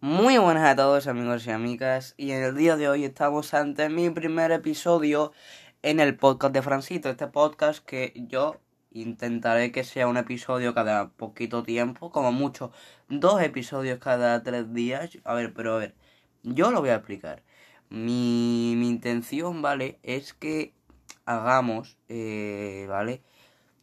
Muy buenas a todos amigos y amigas y en el día de hoy estamos ante mi primer episodio en el podcast de Francito, este podcast que yo intentaré que sea un episodio cada poquito tiempo, como mucho dos episodios cada tres días. A ver, pero a ver, yo lo voy a explicar. Mi, mi intención, ¿vale? Es que hagamos, eh, ¿vale?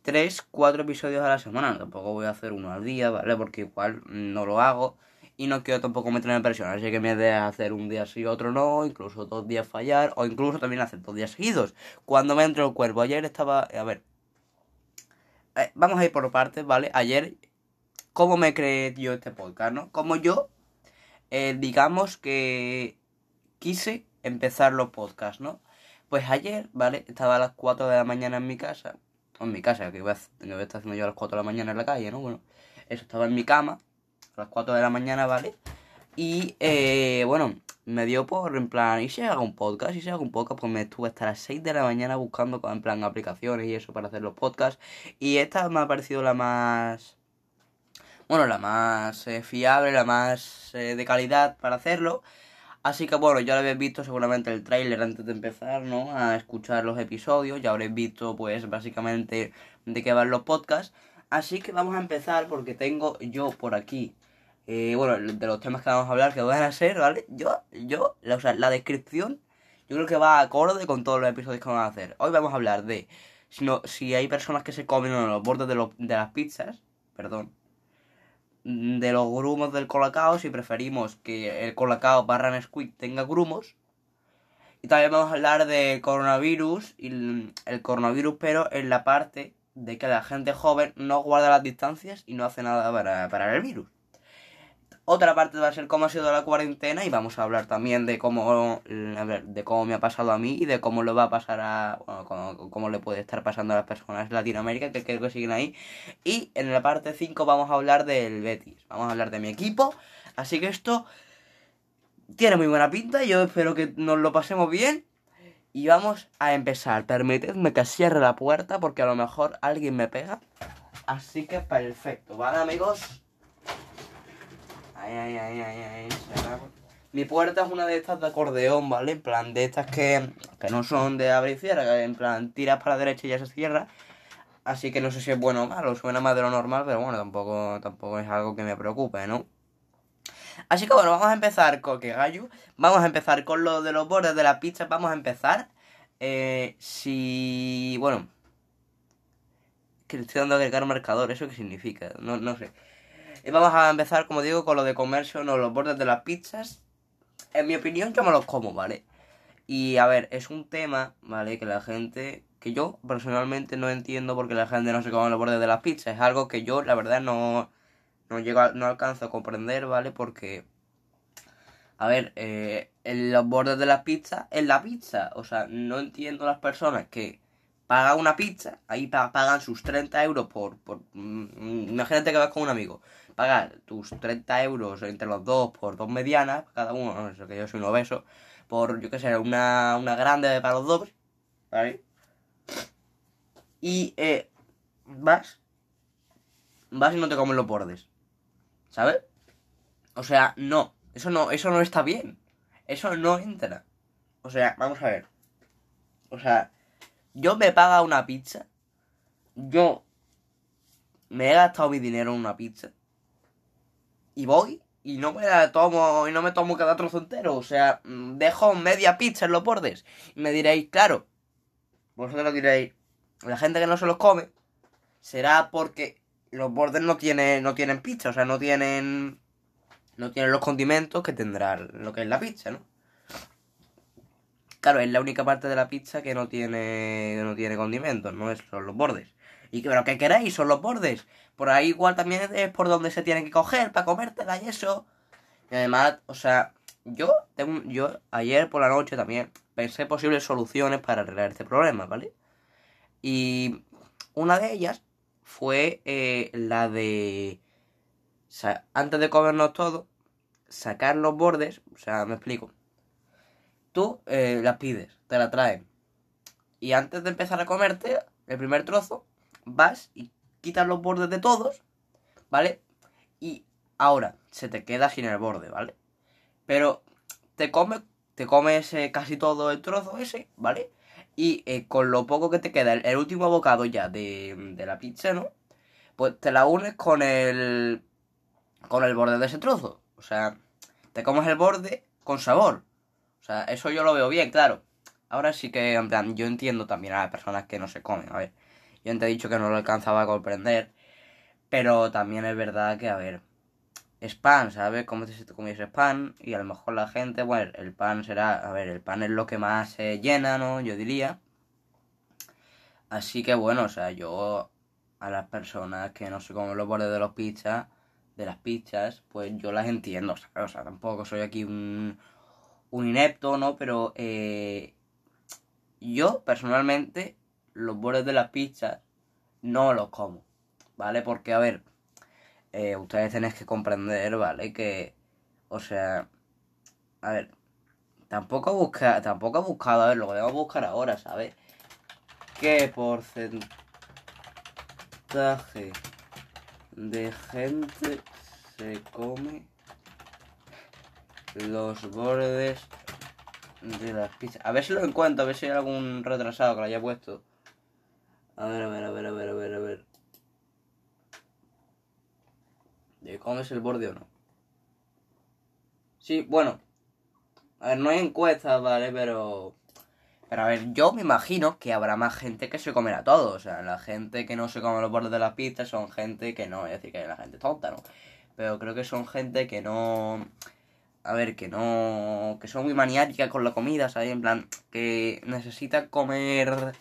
Tres, cuatro episodios a la semana. Tampoco voy a hacer uno al día, ¿vale? Porque igual no lo hago y no quiero tampoco meterme en presión. Así que me de hacer un día sí, otro no, incluso dos días fallar, o incluso también hacer dos días seguidos. Cuando me entre el cuerpo. Ayer estaba. A ver. Eh, vamos a ir por partes, ¿vale? Ayer, ¿cómo me creé yo este podcast, no? Como yo, eh, digamos que quise empezar los podcasts, ¿no? Pues ayer, ¿vale? Estaba a las 4 de la mañana en mi casa. En mi casa, que voy a, estar haciendo yo a las 4 de la mañana en la calle, ¿no? Bueno, eso estaba en mi cama a las 4 de la mañana, ¿vale? Y eh, bueno, me dio por en plan, ¿y si hago un podcast? ¿Y si hago un podcast? Pues me estuve hasta las 6 de la mañana buscando en plan aplicaciones y eso para hacer los podcasts. Y esta me ha parecido la más. Bueno, la más eh, fiable, la más eh, de calidad para hacerlo. Así que bueno, ya lo habéis visto seguramente el tráiler antes de empezar, ¿no? A escuchar los episodios. Ya habréis visto, pues, básicamente de qué van los podcasts. Así que vamos a empezar porque tengo yo por aquí eh, bueno, de los temas que vamos a hablar que van a ser, ¿vale? Yo, yo, la, o sea, la descripción, yo creo que va acorde con todos los episodios que vamos a hacer. Hoy vamos a hablar de si, no, si hay personas que se comen en los bordes de, los, de las pizzas, perdón, de los grumos del colacao, si preferimos que el colacao barra Nesquik tenga grumos. Y también vamos a hablar de coronavirus, y el coronavirus, pero en la parte de que la gente joven no guarda las distancias y no hace nada para, para el virus. Otra parte va a ser cómo ha sido la cuarentena y vamos a hablar también de cómo, de cómo me ha pasado a mí y de cómo lo va a pasar a, bueno, cómo, le puede estar pasando a las personas de Latinoamérica que creo que siguen ahí. Y en la parte 5 vamos a hablar del Betis, vamos a hablar de mi equipo. Así que esto tiene muy buena pinta, yo espero que nos lo pasemos bien. Y vamos a empezar. Permitidme que cierre la puerta porque a lo mejor alguien me pega. Así que perfecto, ¿vale amigos? Mi puerta es una de estas de acordeón, ¿vale? En plan, de estas que, que no son de abrir y cierra, en plan, tiras para la derecha y ya se cierra. Así que no sé si es bueno o malo, suena más de lo normal, pero bueno, tampoco, tampoco es algo que me preocupe, ¿no? Así que bueno, vamos a empezar con que gallo. Vamos a empezar con lo de los bordes de la pizza. Vamos a empezar. Eh, si. Bueno. Que estoy dando a agregar marcador. ¿Eso qué significa? No, no sé. Y vamos a empezar, como digo, con lo de comerse o los bordes de las pizzas. En mi opinión, yo me los como, ¿vale? Y a ver, es un tema, ¿vale? Que la gente, que yo personalmente no entiendo por qué la gente no se come los bordes de las pizzas. Es algo que yo, la verdad, no, no llego no alcanzo a comprender, ¿vale? Porque, a ver, eh, en los bordes de las pizzas, en la pizza, o sea, no entiendo las personas que pagan una pizza, ahí pagan sus 30 euros por, por mm, imagínate que vas con un amigo pagar tus 30 euros entre los dos por dos medianas, cada uno, no sé que yo soy un obeso, por, yo qué sé, una, una grande para los dos, ¿vale? Y eh, vas, vas y no te comen los bordes, ¿sabes? O sea, no, eso no, eso no está bien, eso no entra. O sea, vamos a ver. O sea, yo me paga una pizza, yo me he gastado mi dinero en una pizza y voy y no me la tomo y no me tomo cada trozo entero. O sea, mm, dejo media pizza en los bordes. Y me diréis, claro, vosotros diréis, la gente que no se los come será porque los bordes no tienen, no tienen pizza, o sea, no tienen, no tienen los condimentos que tendrá lo que es la pizza, ¿no? Claro, es la única parte de la pizza que no tiene, no tiene condimentos, no es, son los bordes. Y pero ¿qué queréis? Son los bordes. Por ahí igual también es por donde se tiene que coger para comértela y eso. Y además, o sea, yo, tengo, yo ayer por la noche también pensé posibles soluciones para arreglar este problema, ¿vale? Y una de ellas fue eh, la de, antes de comernos todo, sacar los bordes, o sea, me explico. Tú eh, las pides, te la traen. Y antes de empezar a comerte el primer trozo, vas y quitas los bordes de todos, ¿vale? Y ahora se te queda sin el borde, ¿vale? Pero te comes, te comes eh, casi todo el trozo ese, ¿vale? Y eh, con lo poco que te queda, el, último bocado ya de, de, la pizza, ¿no? Pues te la unes con el. con el borde de ese trozo. O sea, te comes el borde con sabor. O sea, eso yo lo veo bien, claro. Ahora sí que, en plan, yo entiendo también a las personas que no se comen. A ver, yo te he dicho que no lo alcanzaba a comprender. Pero también es verdad que, a ver, es pan, ¿sabes? Como si te comiese pan y a lo mejor la gente, bueno, el pan será, a ver, el pan es lo que más se llena, ¿no? Yo diría. Así que bueno, o sea, yo a las personas que no se comen los bordes de los pizzas, de las pizzas, pues yo las entiendo, ¿sabes? O sea, tampoco soy aquí un, un inepto, ¿no? Pero eh, yo personalmente los bordes de las pizzas no los como, ¿vale? Porque, a ver, eh, ustedes tenéis que comprender, ¿vale? Que, o sea, a ver, tampoco busca, tampoco he buscado, a ver, lo que debo buscar ahora, ¿sabes? ¿Qué porcentaje de gente se come los bordes de las pizzas? A ver si lo encuentro, a ver si hay algún retrasado que lo haya puesto. A ver, a ver, a ver, a ver, a ver, a ver. de comes el borde o no. Sí, bueno. A ver, no hay encuestas, ¿vale? Pero... Pero a ver, yo me imagino que habrá más gente que se comerá todo. O sea, la gente que no se come los bordes de las pizzas son gente que no, es decir, que la gente tonta, ¿no? Pero creo que son gente que no... A ver, que no... Que son muy maniáticas con la comida, ¿sabes? En plan, que necesita comer,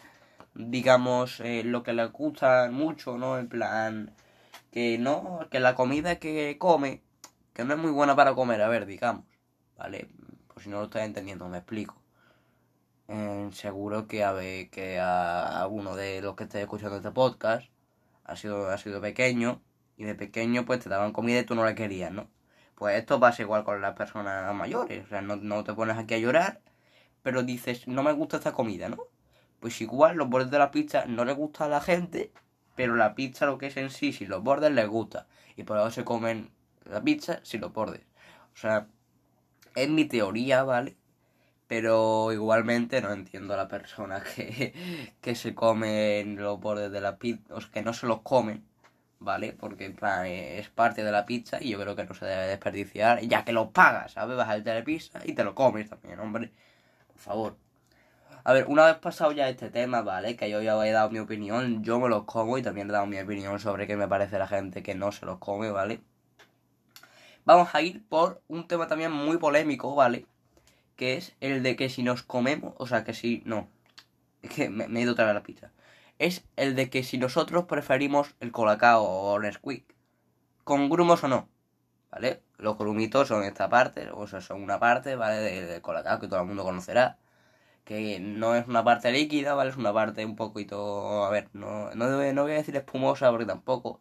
digamos, eh, lo que le gusta mucho, ¿no? En plan que no, que la comida que come, que no es muy buena para comer, a ver, digamos, ¿vale? Por si no lo estáis entendiendo, me explico. Eh, seguro que a, ver, que a alguno de los que esté escuchando este podcast ha sido, ha sido pequeño y de pequeño pues te daban comida y tú no la querías, ¿no? Pues esto pasa igual con las personas mayores, o sea, no, no te pones aquí a llorar, pero dices, no me gusta esta comida, ¿no? Pues igual los bordes de la pizza no le gusta a la gente pero la pizza lo que es en sí, si los bordes les gusta. Y por eso se comen la pizza sin los bordes. O sea, es mi teoría, ¿vale? Pero igualmente no entiendo a la persona que, que se comen los bordes de la pizza, o sea, que no se los comen, ¿vale? Porque en plan es parte de la pizza y yo creo que no se debe desperdiciar, ya que lo pagas, ¿sabes? Vas al telepizza y te lo comes también, hombre. Por favor. A ver, una vez pasado ya este tema, ¿vale? Que yo ya he dado mi opinión, yo me los como y también he dado mi opinión sobre qué me parece la gente que no se los come, ¿vale? Vamos a ir por un tema también muy polémico, ¿vale? Que es el de que si nos comemos, o sea, que si, no, es que me, he ido otra vez la pizza. Es el de que si nosotros preferimos el colacao o Nesquik, con grumos o no, ¿vale? Los grumitos son esta parte, o sea, son una parte, ¿vale? Del colacao que todo el mundo conocerá que no es una parte líquida, ¿vale? Es una parte un poquito, a ver, no, no, no voy a decir espumosa porque tampoco,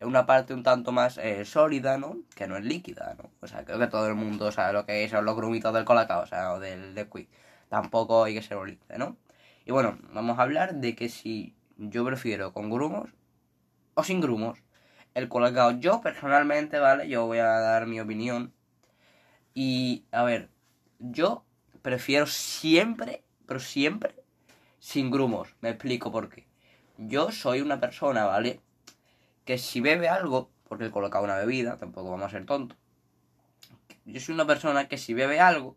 es una parte un tanto más eh, sólida, ¿no? Que no es líquida, ¿no? O sea, creo que todo el mundo sabe lo que son los grumitos del colacao, o sea, o del liquid. Tampoco hay que ser líquido, ¿no? Y bueno, vamos a hablar de que si yo prefiero con grumos o sin grumos el colacao. Yo personalmente, ¿vale? Yo voy a dar mi opinión. Y, a ver, yo prefiero siempre, pero siempre, sin grumos. Me explico por qué. Yo soy una persona, ¿vale? Que si bebe algo, porque he colocado una bebida, tampoco vamos a ser tontos. Yo soy una persona que si bebe algo,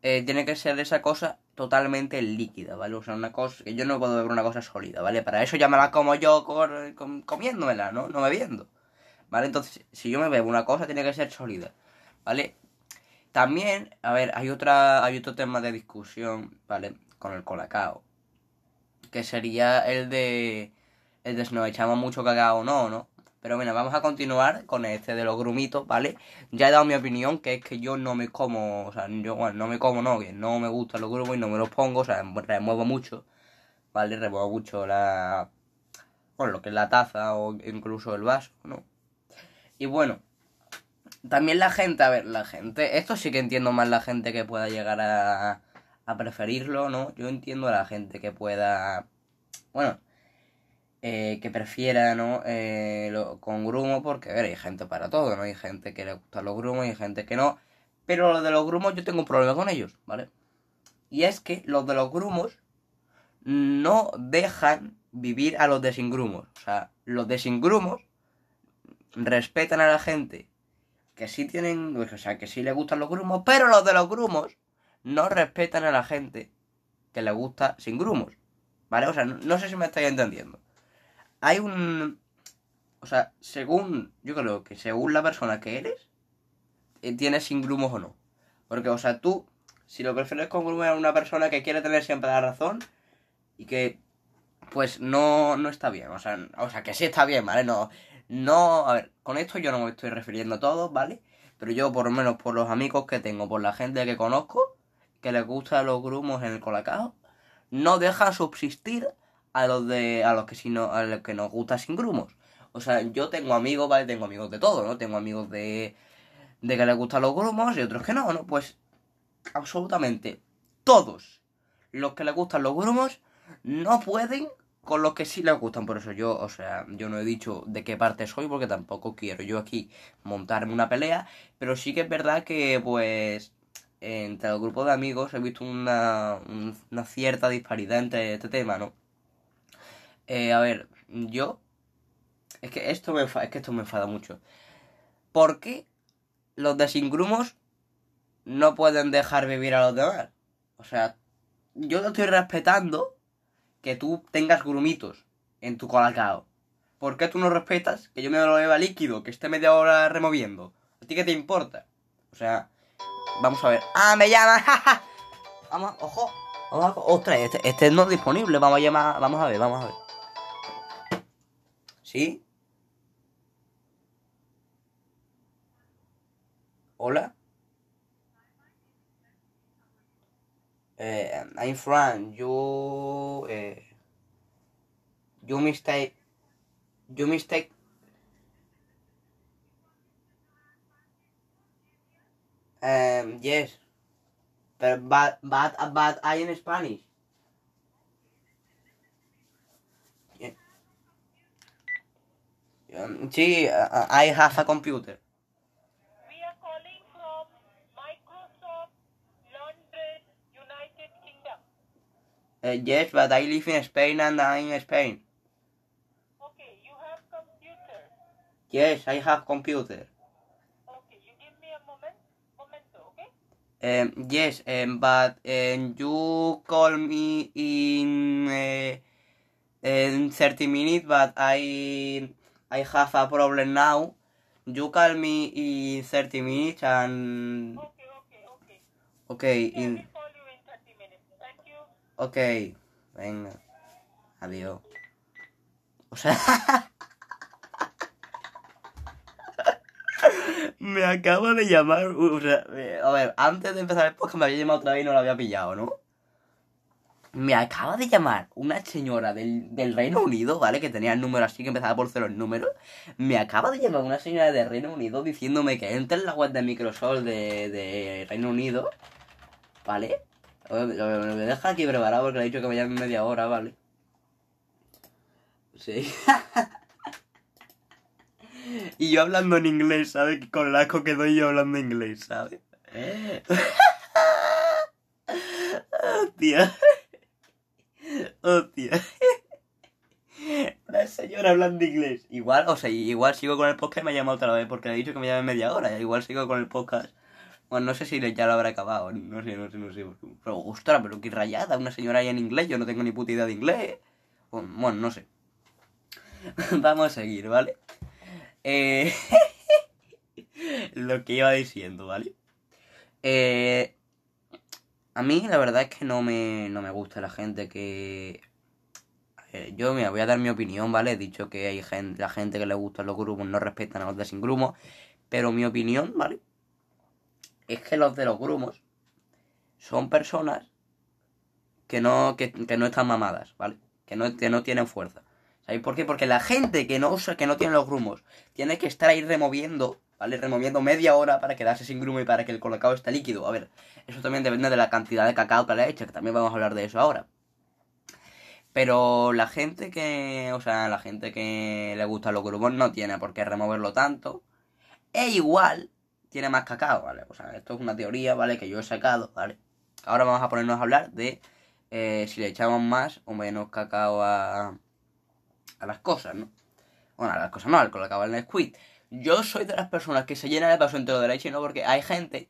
eh, tiene que ser esa cosa totalmente líquida, ¿vale? O sea, una cosa que yo no puedo beber una cosa sólida, ¿vale? Para eso ya me la como yo comiéndomela, ¿no? No bebiendo. ¿Vale? Entonces, si yo me bebo una cosa, tiene que ser sólida, ¿vale? También, a ver, hay otra, hay otro tema de discusión, ¿vale? Con el colacao. Que sería el de. El de si nos echamos mucho cacao o no, ¿no? Pero bueno, vamos a continuar con este de los grumitos, ¿vale? Ya he dado mi opinión, que es que yo no me como, o sea, yo bueno, no me como, no, que no me gustan los grumos y no me los pongo, o sea, remuevo mucho, ¿vale? Remuevo mucho la. Bueno, lo que es la taza o incluso el vaso, ¿no? Y bueno, también la gente, a ver, la gente, esto sí que entiendo más la gente que pueda llegar a, a preferirlo, ¿no? Yo entiendo a la gente que pueda, bueno, eh, que prefiera, ¿no? Eh, lo, con grumo, porque, a ver, hay gente para todo, ¿no? Hay gente que le gustan los grumos y hay gente que no. Pero los de los grumos yo tengo un problema con ellos, ¿vale? Y es que los de los grumos no dejan vivir a los de sin grumos. O sea, los de sin grumos respetan a la gente que sí tienen, o sea, que sí les gustan los grumos, pero los de los grumos no respetan a la gente que le gusta sin grumos. ¿Vale? O sea, no, sé si me estáis entendiendo. Hay un... O sea, según, yo creo que según la persona que eres, eh, tienes sin grumos o no. Porque, o sea, tú, si lo prefieres con grumos a una persona que quiere tener siempre la razón y que, pues, no, no está bien. O sea, o sea, que sí está bien, ¿vale? No, no, a ver, con esto yo no me estoy refiriendo a todos, ¿vale? Pero yo, por lo menos por los amigos que tengo, por la gente que conozco, que les gustan los grumos en el colacao, no deja subsistir a los de a los que si no a los que nos gusta sin grumos. O sea, yo tengo amigos, ¿vale? Tengo amigos de todo, ¿no? Tengo amigos de de que les gustan los grumos y otros que no, ¿no? Pues absolutamente todos los que les gustan los grumos no pueden con los que sí les gustan. Por eso yo, o sea, yo no he dicho de qué parte soy porque tampoco quiero yo aquí montarme una pelea. Pero sí que es verdad que, pues, entre el grupo de amigos he visto una, una cierta disparidad entre este tema, ¿no? Eh, a ver, yo... Es que esto me es que esto me enfada mucho. ¿Por qué los de sin grumos no pueden dejar vivir a los demás? O sea, yo lo estoy respetando que tú tengas grumitos en tu colacao. ¿Por qué tú no respetas que yo me lo beba líquido, que esté media hora removiendo? ¿A ti qué te importa? O sea, vamos a ver. ¡Ah, me llama! vamos, ojo. Vamos a... Ostras, este, este no es disponible. Vamos a llamar. Vamos a ver, vamos a ver. ¿Sí? Hola. Uh, I'm Fran. You, uh, you mistake, you mistake. Um, yes, but but but but I in Spanish. Um, uh, I have a computer. Uh, yes, but I live in Spain and I'm in Spain. Okay, you have computer. Yes, I have computer. Okay, you give me a moment, momento, okay? Um, yes, um, but um, you call me in uh, in 30 minutes, but I I have a problem now. You call me in 30 minutes and Okay, okay, okay. okay in will call you in 30 minutes. Thank okay venga adiós o sea me acaba de llamar o sea a ver antes de empezar el podcast me había llamado otra vez y no lo había pillado ¿no? me acaba de llamar una señora del, del Reino Unido, ¿vale? Que tenía el número así que empezaba por cero el número. Me acaba de llamar una señora del Reino Unido diciéndome que entre en la web de Microsoft de, de Reino Unido, ¿vale? Me deja aquí preparado porque le he dicho que me llame media hora, ¿vale? Sí. y yo hablando en inglés, ¿sabes? Con el asco que doy yo hablando inglés, ¿sabes? Hostia. Hostia. La señora hablando inglés. Igual, o sea, igual sigo con el podcast y me ha llamado otra vez porque le he dicho que me llame media hora. Igual sigo con el podcast. Bueno, no sé si ya lo habrá acabado. No sé, no sé, no sé. Pero, ostras, pero qué rayada. Una señora ahí en inglés. Yo no tengo ni puta idea de inglés. Bueno, no sé. Vamos a seguir, ¿vale? Eh... Lo que iba diciendo, ¿vale? Eh... A mí la verdad es que no me, no me gusta la gente que... Yo me voy a dar mi opinión, ¿vale? He dicho que hay gente, la gente que le gustan los grumos no respetan a los de sin grumos. Pero mi opinión, ¿vale? Es que los de los grumos son personas que no, que, que no están mamadas, ¿vale? Que no, que no tienen fuerza. ¿Sabéis por qué? Porque la gente que no usa, que no tiene los grumos, tiene que estar ahí removiendo, ¿vale? Removiendo media hora para quedarse sin grumo y para que el colacao esté líquido. A ver, eso también depende de la cantidad de cacao que le ha hecho, que también vamos a hablar de eso ahora. Pero la gente que, o sea, la gente que le gusta los grumos no tiene por qué removerlo tanto. E igual tiene más cacao, ¿vale? O sea, esto es una teoría, ¿vale? Que yo he sacado, ¿vale? Ahora vamos a ponernos a hablar de eh, si le echamos más o menos cacao a, a las cosas, ¿no? Bueno, a las cosas no, al colacao al Nesquik. Yo soy de las personas que se llenan el vaso entero de leche, ¿no? Porque hay gente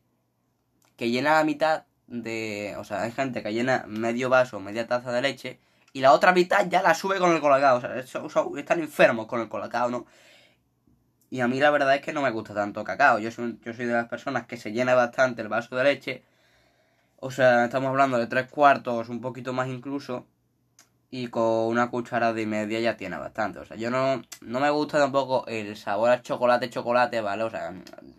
que llena la mitad de... O sea, hay gente que llena medio vaso, media taza de leche y la otra mitad ya la sube con el colacao. O sea, están enfermos con el colacao, ¿no? Y a mí la verdad es que no me gusta tanto cacao. Yo soy, yo soy de las personas que se llena bastante el vaso de leche. O sea, estamos hablando de tres cuartos, un poquito más incluso. Y con una cucharada y media ya tiene bastante. O sea, yo no, no me gusta tampoco el sabor a chocolate, chocolate, ¿vale? O sea,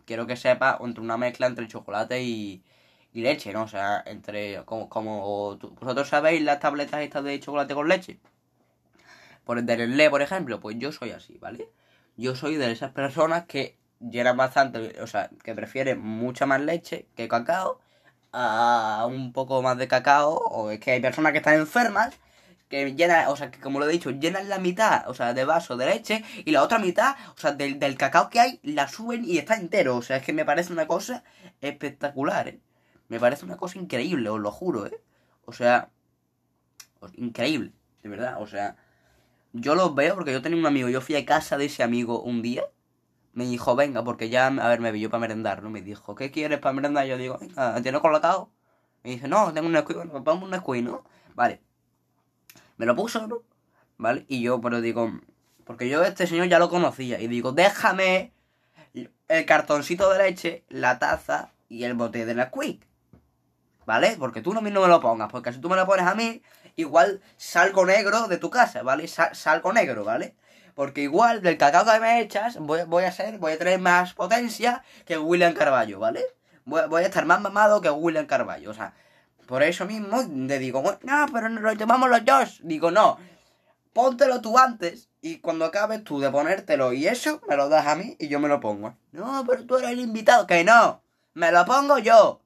quiero que sepa entre una mezcla entre chocolate y, y leche, ¿no? O sea, entre, como, como vosotros sabéis las tabletas estas de chocolate con leche. Por el de Nestlé, por ejemplo, pues yo soy así, ¿vale? Yo soy de esas personas que llenan bastante, o sea, que prefieren mucha más leche que cacao a un poco más de cacao. O es que hay personas que están enfermas que llenan, o sea, que como lo he dicho, llenan la mitad, o sea, de vaso de leche y la otra mitad, o sea, del, del cacao que hay, la suben y está entero. O sea, es que me parece una cosa espectacular, ¿eh? Me parece una cosa increíble, os lo juro, ¿eh? O sea, increíble, de verdad, o sea, yo los veo porque yo tenía un amigo, yo fui a casa de ese amigo un día, me dijo, venga, porque ya, a ver, me vio para merendar, ¿no? Me dijo, ¿qué quieres para merendar? Yo digo, venga, ¿tienes colacao? Me dice, no, tengo un Nesquik, bueno, vamos un Nesquik, ¿no? Vale. Me lo puso, ¿no? ¿Vale? Y yo, pero digo, porque yo este señor ya lo conocía, y digo, déjame el cartoncito de leche, la taza y el bote de Nesquik. ¿Vale? Porque tú no, no me lo pongas, porque si tú me lo pones a mí, igual salgo negro de tu casa, ¿vale? Sa- salgo negro, ¿vale? Porque igual del cacao que me echas, voy, voy a ser, voy a tener más potencia que William Carballo, ¿vale? Voy, a estar más mamado que William Carballo, o sea, por eso mismo le digo, "Bueno, no, pero nos lo tomamos los dos. Digo, no, póntelo tú antes y cuando acabes tú de ponértelo y eso, me lo das a mí y yo me lo pongo. No, pero tú eres el invitado, que no, me lo pongo yo.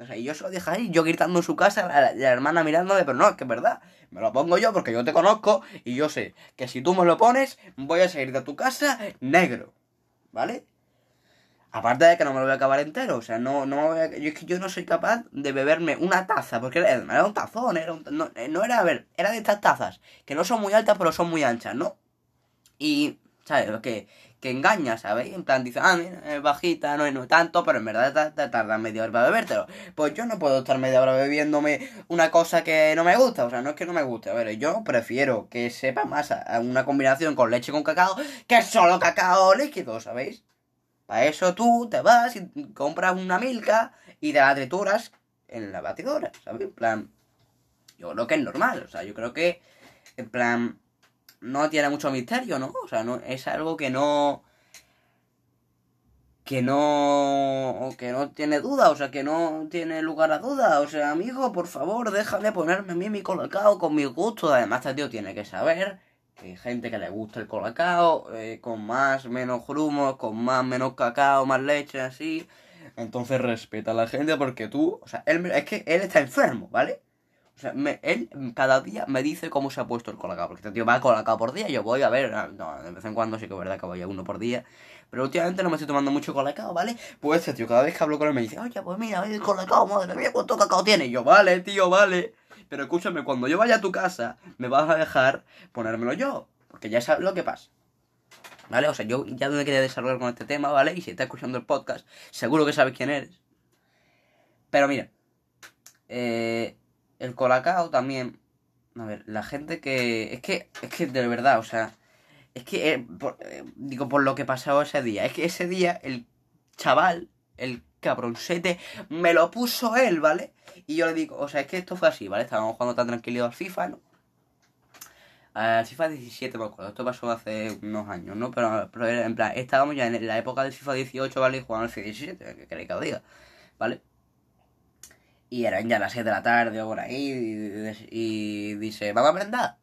O sea, y yo se lo dije ahí, yo gritando en su casa, la, hermana mirándome, pero no, es que es verdad. Me lo pongo yo porque yo te conozco y yo sé que si tú me lo pones, voy a salir de tu casa negro. ¿Vale? Aparte de que no me lo voy a acabar entero, o sea, no, no me voy a- yo es que yo no soy capaz de beberme una taza, porque era, era un tazón, era un- no, eh, no era, a ver, era de estas tazas, que no son muy altas, pero son muy anchas, ¿no? Y, ¿sabes? Que, que engaña, ¿sabéis? En plan, dice, ah, mira, es bajita, no es no tanto, pero en verdad ta- tarda media hora para bebértelo. Pues yo no puedo estar media hora bebiéndome una cosa que no me gusta, o sea, no es que no me guste, a ver, yo prefiero que sepa más a una combinación con leche con cacao que solo cacao líquido, ¿sabéis? Para eso tú te vas y compras una milka y te la trituras en la batidora, ¿sabes? En plan, yo creo que es normal, o sea, yo creo que, en plan, no tiene mucho misterio, ¿no? O sea, no, es algo que no... Que no... Que no tiene duda, o sea, que no tiene lugar a duda. O sea, amigo, por favor, déjame ponerme a mí mi colacao con mi gusto. Además, este tío tiene que saber que hay gente que le gusta el colacao, eh, con más, menos grumos, con más, menos cacao, más leche, así. Entonces respeta a la gente porque tú, o sea, él, es que él está enfermo, ¿vale? O sea, él cada día me dice cómo se ha puesto el colacao. Porque este tío va a colacao por día. Yo voy a ver, ah, no, de vez en cuando sí que es verdad que voy a uno por día. Pero últimamente no me estoy tomando mucho colacao, ¿vale? Pues este tío, cada vez que hablo con él me dice, oye, pues mira, el colacao, madre mía, ¿cuánto cacao tiene? Y yo, vale, tío, vale. Pero escúchame, cuando yo vaya a tu casa, me vas a dejar ponérmelo yo. Porque ya sabes lo que pasa. ¿Vale? O sea, yo ya me quería desarrollar con este tema, ¿vale? Y si estás escuchando el podcast, seguro que sabes quién eres. Pero mira, eh, el colacao también. A ver, la gente que. Es que, es que de verdad, o sea. Es que, eh, eh, digo, por lo que pasó ese día. Es que ese día el chaval, el cabroncete, me lo puso él, ¿vale? Y yo le digo, o sea, es que esto fue así, ¿vale? Estábamos jugando tan tranquilo al FIFA, ¿no? Al FIFA 17, me acuerdo. Esto pasó hace unos años, ¿no? Pero, pero en plan, estábamos ya en la época del FIFA 18, ¿vale? Y jugando al FIFA 17, que queréis que os diga, ¿vale? Y eran ya las 7 de la tarde o por ahí. Y, dice, ¿vamos a merendar?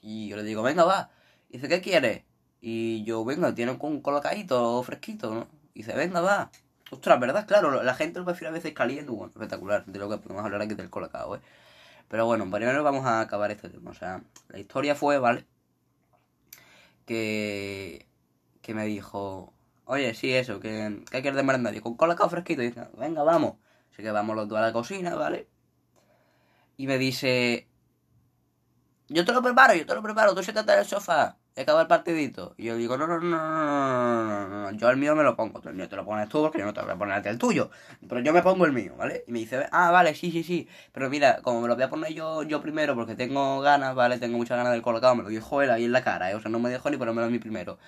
Y yo le digo, venga, va. Y dice, ¿qué quieres? Y yo, venga, tiene un colocadito fresquito, ¿no? Y dice, venga, va. Ostras, ¿verdad? Claro, la gente lo prefiere a veces caliente. Bueno, espectacular, de lo que podemos hablar aquí del colacao, ¿eh? Pero bueno, primero vamos a acabar este tema. O sea, la historia fue, ¿vale? Que, que me dijo, oye, sí, eso, que, que hay que ir de merendar. Y con colacao fresquito. Y dice, venga, vamos. Así que vamos los dos a la cocina, ¿vale? Y me dice, yo te lo preparo, yo te lo preparo, tú siéntate en el sofá, he acabado el partidito. Y yo digo, no, no, no, no, no, no, yo el mío me lo pongo, el mío te lo pones tú porque yo no te voy a poner el tuyo, pero yo me pongo el mío, ¿vale? Y me dice, ah, vale, sí, sí, sí, pero mira, como me lo voy a poner yo, yo primero porque tengo ganas, ¿vale? Tengo muchas ganas del colocado, me lo dijo él ahí en la cara, ¿eh? o sea, no me dejó ni ponérmelo a mí primero.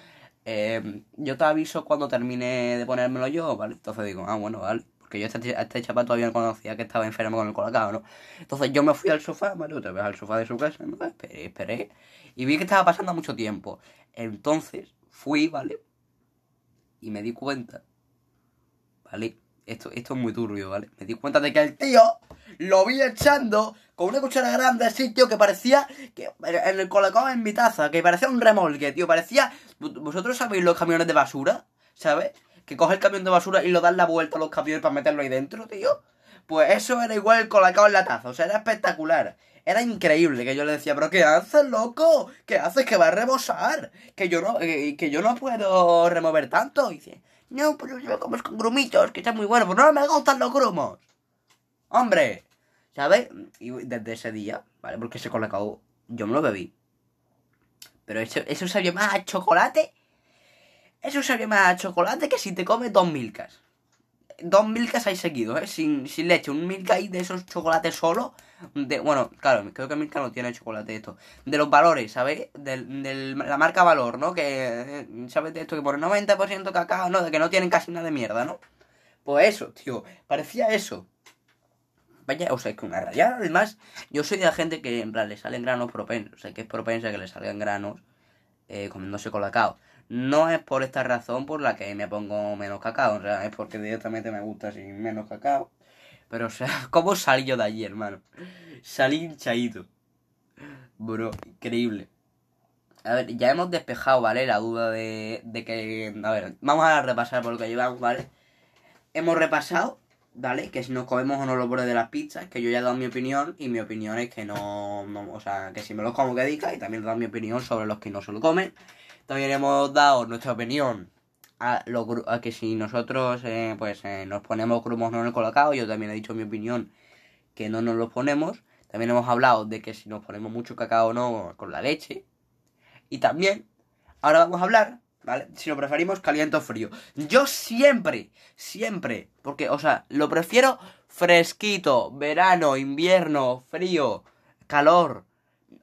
Eh, yo te aviso cuando termine de ponérmelo yo, ¿vale? Entonces digo, ah, bueno, vale. Porque yo a este, a este chaval todavía no conocía que estaba enfermo con el colacao, ¿no? Entonces yo me fui al sofá, ¿vale? Otra vez al sofá de su casa, ¿no? Esperé, esperé. Y vi que estaba pasando mucho tiempo. Entonces fui, ¿vale? Y me di cuenta, ¿vale? Esto, esto es muy turbio, ¿vale? Me di cuenta de que el tío lo vi echando con una cuchara grande así, tío, que parecía que en el colacao en mi taza, que parecía un remolque, tío, parecía... ¿Vosotros sabéis los camiones de basura? ¿Sabes? Que coge el camión de basura y lo dan la vuelta a los camiones para meterlo ahí dentro, tío. Pues eso era igual el colacao en la taza, o sea, era espectacular. Era increíble que yo le decía, pero ¿qué haces, loco? ¿Qué haces? Que va a rebosar. Que yo no, que, que yo no puedo remover tanto. Y dice, no, pero yo lo comes con grumitos, que está muy bueno. Pues no me gustan los grumos. Hombre, ¿sabes? Y desde ese día, ¿vale? Porque ese colacao yo me lo bebí. Pero eso, eso sabía más a chocolate. Eso sabía más chocolate que si te comes dos milkas. Dos milkas ahí seguidos, ¿eh? Sin, sin leche. Un milka ahí de esos chocolates solo. De, bueno, claro, creo que Milka no tiene chocolate esto. De los valores, ¿sabes? De, la marca Valor, ¿no? Que, eh, ¿sabes? De esto que por 90% cacao, ¿no? De que no tienen casi nada de mierda, ¿no? Pues eso, tío. Parecía eso. Vaya, o sea, es que una rayada. Además, yo soy de la gente que, en plan, le salen granos propensos. O sea, que es propensa que le salgan granos eh, comiéndose colacao. No es por esta razón por la que me pongo menos cacao. O sea, es porque directamente me gusta sin menos cacao. Pero, o sea, ¿cómo salí yo de allí, hermano? Salí hinchadito. Bro, increíble. A ver, ya hemos despejado, ¿vale? La duda de, de que... A ver, vamos a repasar por lo que llevamos, ¿vale? Hemos repasado, ¿vale? Que si nos comemos o no los bordes de las pizzas, que yo ya he dado mi opinión, y mi opinión es que no... no o sea, que si me los como que diga, y también he dado mi opinión sobre los que no se lo comen. También hemos dado nuestra opinión a, lo, a que si nosotros eh, pues eh, nos ponemos grumos no en el colacao, yo también he dicho mi opinión que no nos los ponemos. También hemos hablado de que si nos ponemos mucho cacao o no con la leche. Y también, ahora vamos a hablar, ¿vale? Si lo preferimos caliente o frío. Yo siempre, siempre, porque, o sea, lo prefiero fresquito, verano, invierno, frío, calor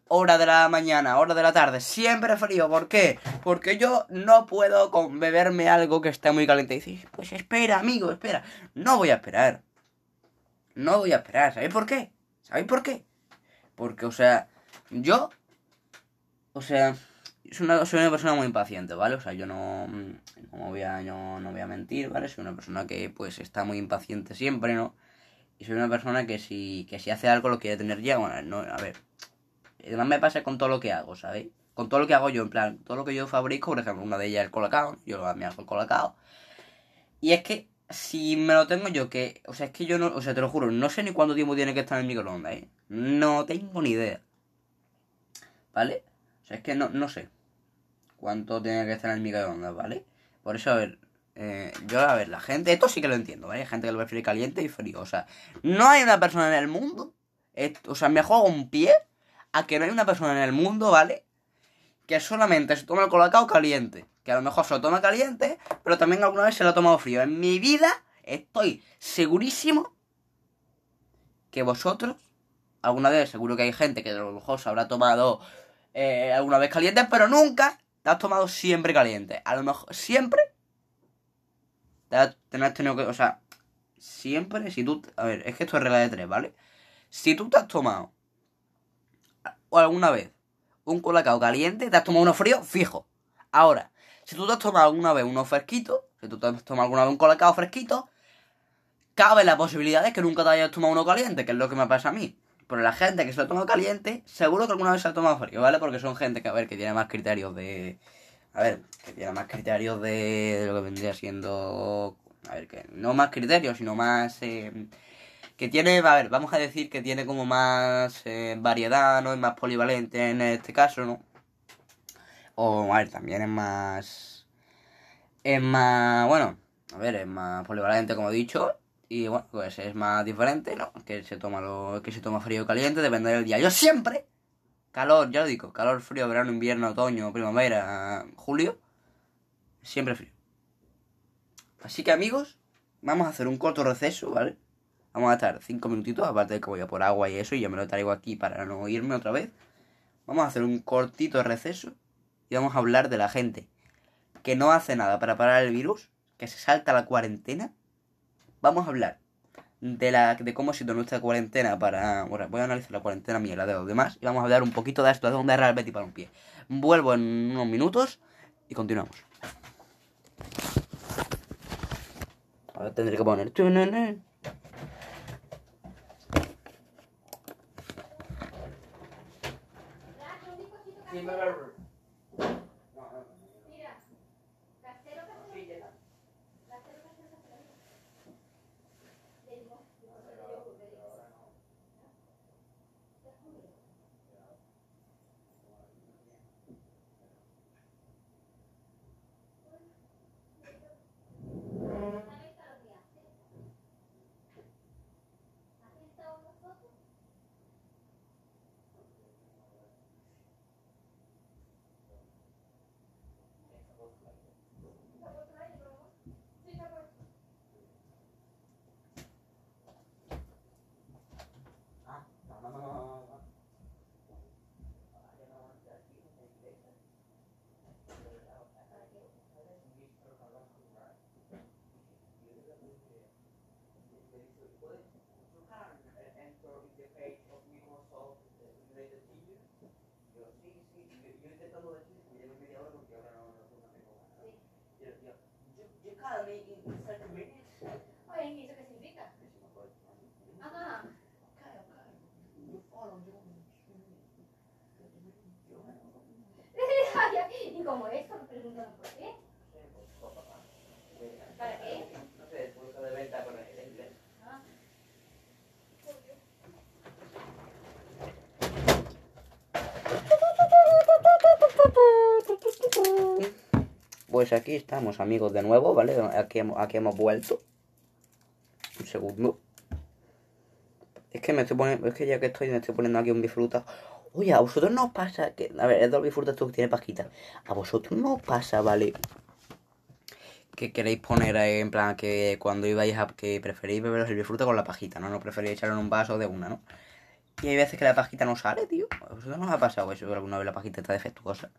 hora de la mañana, hora de la tarde, siempre frío. ¿Por qué? Porque yo no puedo con beberme algo que esté muy caliente. Y dices, pues espera, amigo, espera. No voy a esperar. No voy a esperar. ¿Sabéis por qué? ¿Sabéis por qué? Porque, o sea, yo... O sea, soy una, soy una persona muy impaciente, ¿vale? O sea, yo no, no, voy a, no voy a mentir, ¿vale? Soy una persona que, pues, está muy impaciente siempre, ¿no? Y soy una persona que si, que si hace algo lo quiere tener ya. Bueno, no, a ver, Además me pasa con todo lo que hago, ¿sabéis? Con todo lo que hago yo, en plan, todo lo que yo fabrico, por ejemplo, una de ellas es el colacao, yo me hago el colacao. Y es que si me lo tengo yo que, o sea, es que yo no, o sea, te lo juro, no sé ni cuánto tiempo tiene que estar en el microondas, ¿eh? No tengo ni idea. ¿Vale? O sea, es que no, no sé cuánto tiene que estar en el microondas, ¿vale? Por eso, a ver, eh, yo, a ver, la gente, esto sí que lo entiendo, ¿vale? Hay gente que lo prefiere caliente y frío, o sea, no hay una persona en el mundo, o sea, me juego un pie a que no hay una persona en el mundo, ¿vale? Que solamente se toma el colacao caliente. Que a lo mejor se lo toma caliente, pero también alguna vez se lo ha tomado frío. En mi vida estoy segurísimo que vosotros, alguna vez, seguro que hay gente que a lo mejor se habrá tomado eh, alguna vez caliente, pero nunca te has tomado siempre caliente. A lo mejor siempre te has, te has tenido que, o sea, siempre, si tú, a ver, es que esto es regla de tres, ¿vale? Si tú te has tomado alguna vez un colacao caliente, te has tomado uno frío, fijo. Ahora, si tú te has tomado alguna vez uno fresquito, si tú te has tomado alguna vez un colacao fresquito, cabe la posibilidad de que nunca te hayas tomado uno caliente, que es lo que me pasa a mí. Pero la gente que se lo toma caliente, seguro que alguna vez se lo ha tomado frío, ¿vale? Porque son gente que, a ver, que tiene más criterios de... A ver, que tiene más criterios de, lo que vendría siendo... A ver, que no más criterios, sino más... Eh, que tiene, a ver, vamos a decir que tiene como más eh, variedad, ¿no? Es más polivalente en este caso, ¿no? O, a ver, también es más... es más, bueno, a ver, es más polivalente como he dicho. Y bueno, pues es más diferente, ¿no? Que se toma lo, que se toma frío o caliente, depende del día. Yo siempre, calor, ya lo digo, calor, frío, verano, invierno, otoño, primavera, julio, siempre frío. Así que amigos, vamos a hacer un corto receso, ¿vale? Vamos a estar cinco minutitos, aparte de que voy a por agua y eso, y yo me lo traigo aquí para no irme otra vez. Vamos a hacer un cortito receso y vamos a hablar de la gente que no hace nada para parar el virus, que se salta la cuarentena. Vamos a hablar de la de cómo ha sido nuestra cuarentena para. Bueno, voy a analizar la cuarentena mía la de los demás. Y vamos a hablar un poquito de la situación de Real Betis para un pie. Vuelvo en unos minutos y continuamos. Ahora tendré que poner. Remember, Pues aquí estamos, amigos, de nuevo, ¿vale? Aquí hemos, aquí hemos vuelto. Un segundo. Es que me estoy poniendo, es que ya que estoy, me estoy poniendo aquí un bifruta. Oye, a vosotros no os pasa que. A ver, es de los bifrutas estos que tiene pajita. A vosotros no os pasa, ¿vale? Que queréis poner ahí, en plan que cuando ibais a. que preferís beberos el bifruta con la pajita, ¿no? No preferís echarlo en un vaso de una, ¿no? Y hay veces que la pajita no sale, tío. ¿A vosotros no os ha pasado eso? ¿Alguna vez la pajita está defectuosa?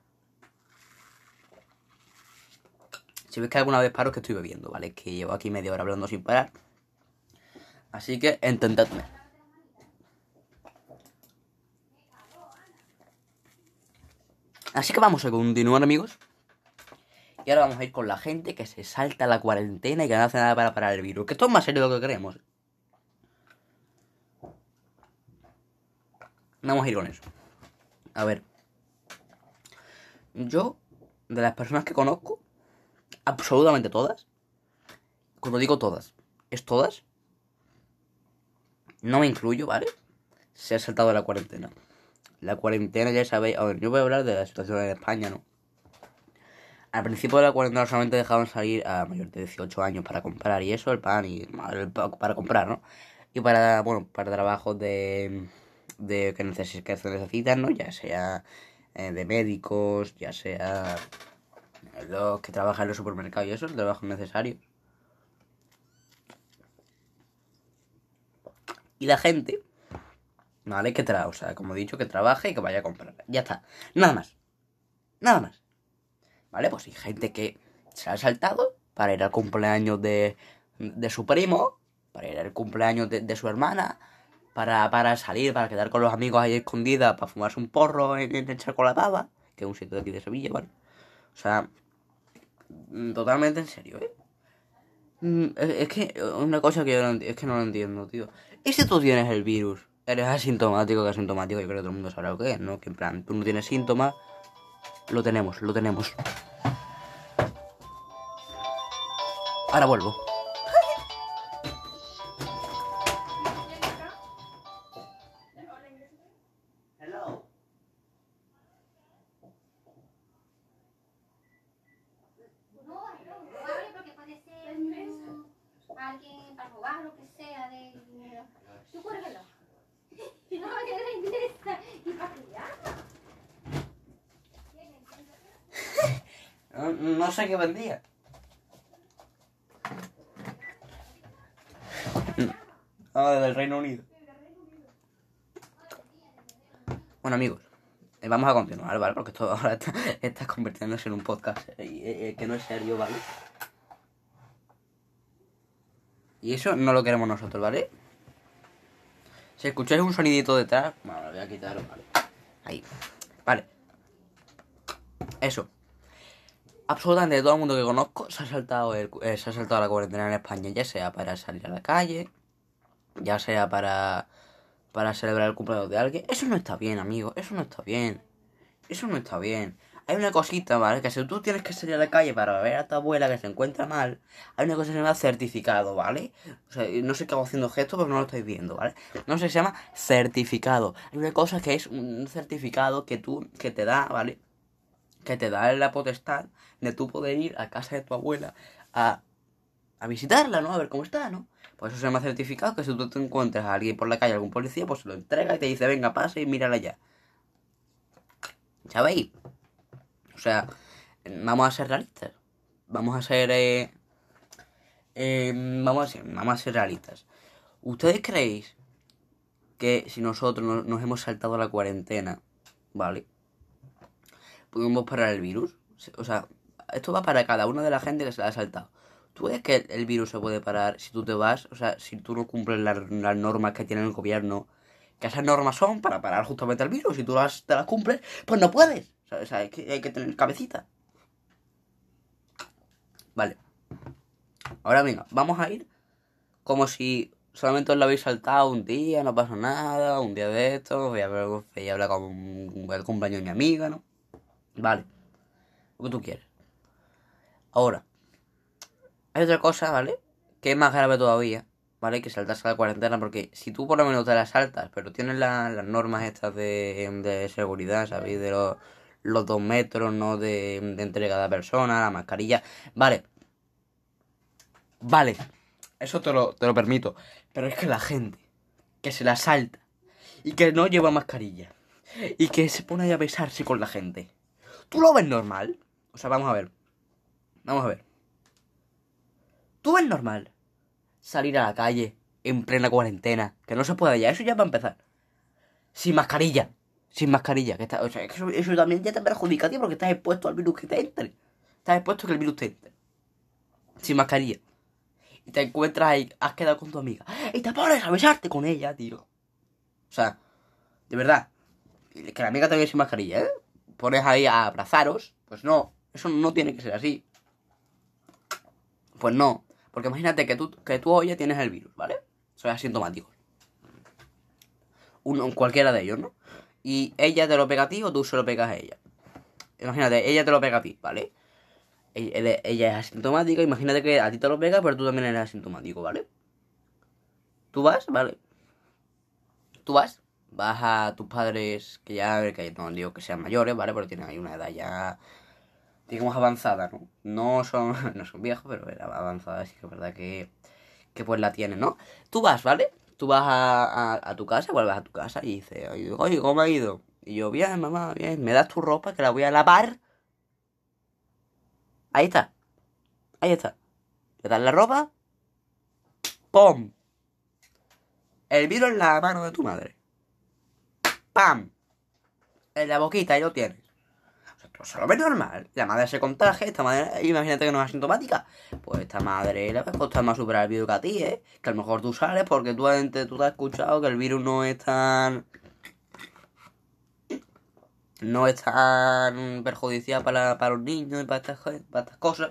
Si veis que alguna vez paro es que estoy bebiendo, ¿vale? Que llevo aquí media hora hablando sin parar. Así que entendedme. Así que vamos a continuar, amigos. Y ahora vamos a ir con la gente que se salta la cuarentena y que no hace nada para parar el virus. Que esto es más serio de lo que creemos. Vamos a ir con eso. A ver. Yo, de las personas que conozco, absolutamente todas. Cuando digo todas, es todas. No me incluyo, ¿vale? Se ha saltado la cuarentena. La cuarentena, ya sabéis. A ver, yo voy a hablar de la situación en España, ¿no? Al principio de la cuarentena solamente dejaban salir a mayores de 18 años para comprar y eso, el pan y para comprar, ¿no? Y para, bueno, para trabajos de, de que, neces- que necesitan, ¿no? Ya sea eh, de médicos, ya sea los que trabajan en los supermercados y eso, trabajos necesarios. Y la gente, ¿vale? Que trabaja, o sea, como he dicho, que trabaje y que vaya a comprar. Ya está. Nada más. Nada más. ¿Vale? Pues hay gente que se ha saltado para ir al cumpleaños de, de su primo, para ir al cumpleaños de, de su hermana, para, para salir, para quedar con los amigos ahí escondida, para fumarse un porro en, en Chocolatada, que es un sitio de aquí de Sevilla, ¿vale? O sea, totalmente en serio, ¿eh? Mm, Es que una cosa que yo no, es que no lo entiendo, tío. ¿Y si tú tienes el virus? Eres asintomático, que asintomático, yo creo que todo el mundo sabrá lo que es, ¿no? Que en plan, tú no tienes síntomas, lo tenemos, lo tenemos. Ahora vuelvo. Sé qué vendía. Ah, del Reino Unido. Bueno, amigos, eh, vamos a continuar, ¿vale? Porque esto ahora está, está convirtiéndose en un podcast eh, eh, que no es serio, ¿vale? Y eso no lo queremos nosotros, ¿vale? Si escucháis un sonidito detrás, bueno, lo voy a quitar, ¿vale? Ahí. Vale. Eso. Absolutamente todo el mundo que conozco se ha saltado el- eh, se ha saltado la cuarentena en España, ya sea para salir a la calle, ya sea para para celebrar el cumpleaños de alguien. Eso no está bien, amigo. Eso no está bien. Eso no está bien. Hay una cosita, ¿vale? Que si tú tienes que salir a la calle para ver a tu abuela que se encuentra mal, hay una cosa que se llama certificado, ¿vale? O sea, no sé qué hago haciendo gestos, pero no lo estáis viendo, ¿vale? No sé, se llama certificado. Hay una cosa que es un certificado que tú, que te da, ¿vale? Que te da la potestad de tú poder ir a casa de tu abuela a, a visitarla, ¿no? A ver cómo está, ¿no? Pues eso se llama certificado, que si tú te encuentras a alguien por la calle, algún policía, pues se lo entrega y te dice, venga, pase y mírala ya. ¿Sabéis? O sea, vamos a ser realistas. Vamos a ser... eh, eh, vamos, a ser vamos a ser realistas. ¿Ustedes creéis que si nosotros no- nos hemos saltado la cuarentena, ¿vale? Podemos parar el virus? O sea, esto va para cada una de la gente que se la ha saltado. ¿Tú ves que el, virus se puede parar si tú te vas? O sea, si tú no cumples las, normas que tiene el gobierno, que esas normas son para parar justamente el virus. Si tú las, te las cumples, pues no puedes. O sea, hay, que, hay que tener cabecita. Vale. Ahora venga, vamos a ir como si solamente os lo habéis saltado un día, no pasa nada, un día de esto, voy a hablar con un- el cumpleaños de mi amiga, ¿no? Vale. Lo que tú quieres. Ahora, hay otra cosa, ¿vale? Que es más grave todavía, ¿vale? Que saltarse la cuarentena, porque si tú por lo menos te la saltas, pero tienes la- las normas estas de, de seguridad, ¿sabéis? De los, dos metros, ¿no? De, de entrega de la persona, la mascarilla, vale. Vale, eso te lo, te lo permito. Pero es que la gente que se la salta y que no lleva mascarilla y que se pone a besarse con la gente, ¿tú lo ves normal? O sea, vamos a ver. Vamos a ver. ¿Tú ves normal salir a la calle en plena cuarentena? Que no se puede ya, eso ya va a empezar. Sin mascarilla. Sin mascarilla. Que está, o sea, eso, eso también ya te perjudica a ti porque estás expuesto al virus que te entre. Estás expuesto a que el virus te entre. Sin mascarilla. Y te encuentras ahí, has quedado con tu amiga. Y te pones a besarte con ella, tío. O sea, de verdad. Que la amiga ve sin mascarilla, ¿eh? Pones ahí a abrazaros. Pues no, eso no tiene que ser así. Pues no. Porque imagínate que tú, que tú hoy tienes el virus, ¿vale? Soy asintomático. Uno, cualquiera de ellos, ¿no? Y ella te lo pega a ti o tú se lo pegas a ella. Imagínate, ella te lo pega a ti, ¿vale? Ella, ella- ella es asintomática, imagínate que a ti te lo pega, pero tú también eres asintomático, ¿vale? Tú vas, ¿vale? Tú vas, vas a tus padres que ya, que no digo que sean mayores, ¿vale? Pero tienen ahí una edad ya, digamos, avanzada, ¿no? No son, no son viejos, pero era avanzada, así que es verdad que, que pues la tienen, ¿no? Tú vas, ¿vale? Tú vas a, a, tu casa, vuelves a tu casa y dices, oye, oye, ¿cómo ha ido? Y yo, bien, mamá, bien, ¿me das tu ropa que la voy a lavar? Ahí está. Ahí está. Le das la ropa. ¡Pum! El virus en la mano de tu madre. ¡Pam! En la boquita, ahí lo tienes. O sea, tú se lo ves normal. La madre se contagia, esta madre, imagínate que no es asintomática. Pues esta madre le va a costar más superar el virus que a ti, ¿eh? Que a lo mejor tú sales porque tú, tú te has escuchado que el virus no es tan... No es tan perjudicial para, para los niños y para estas, para estas cosas.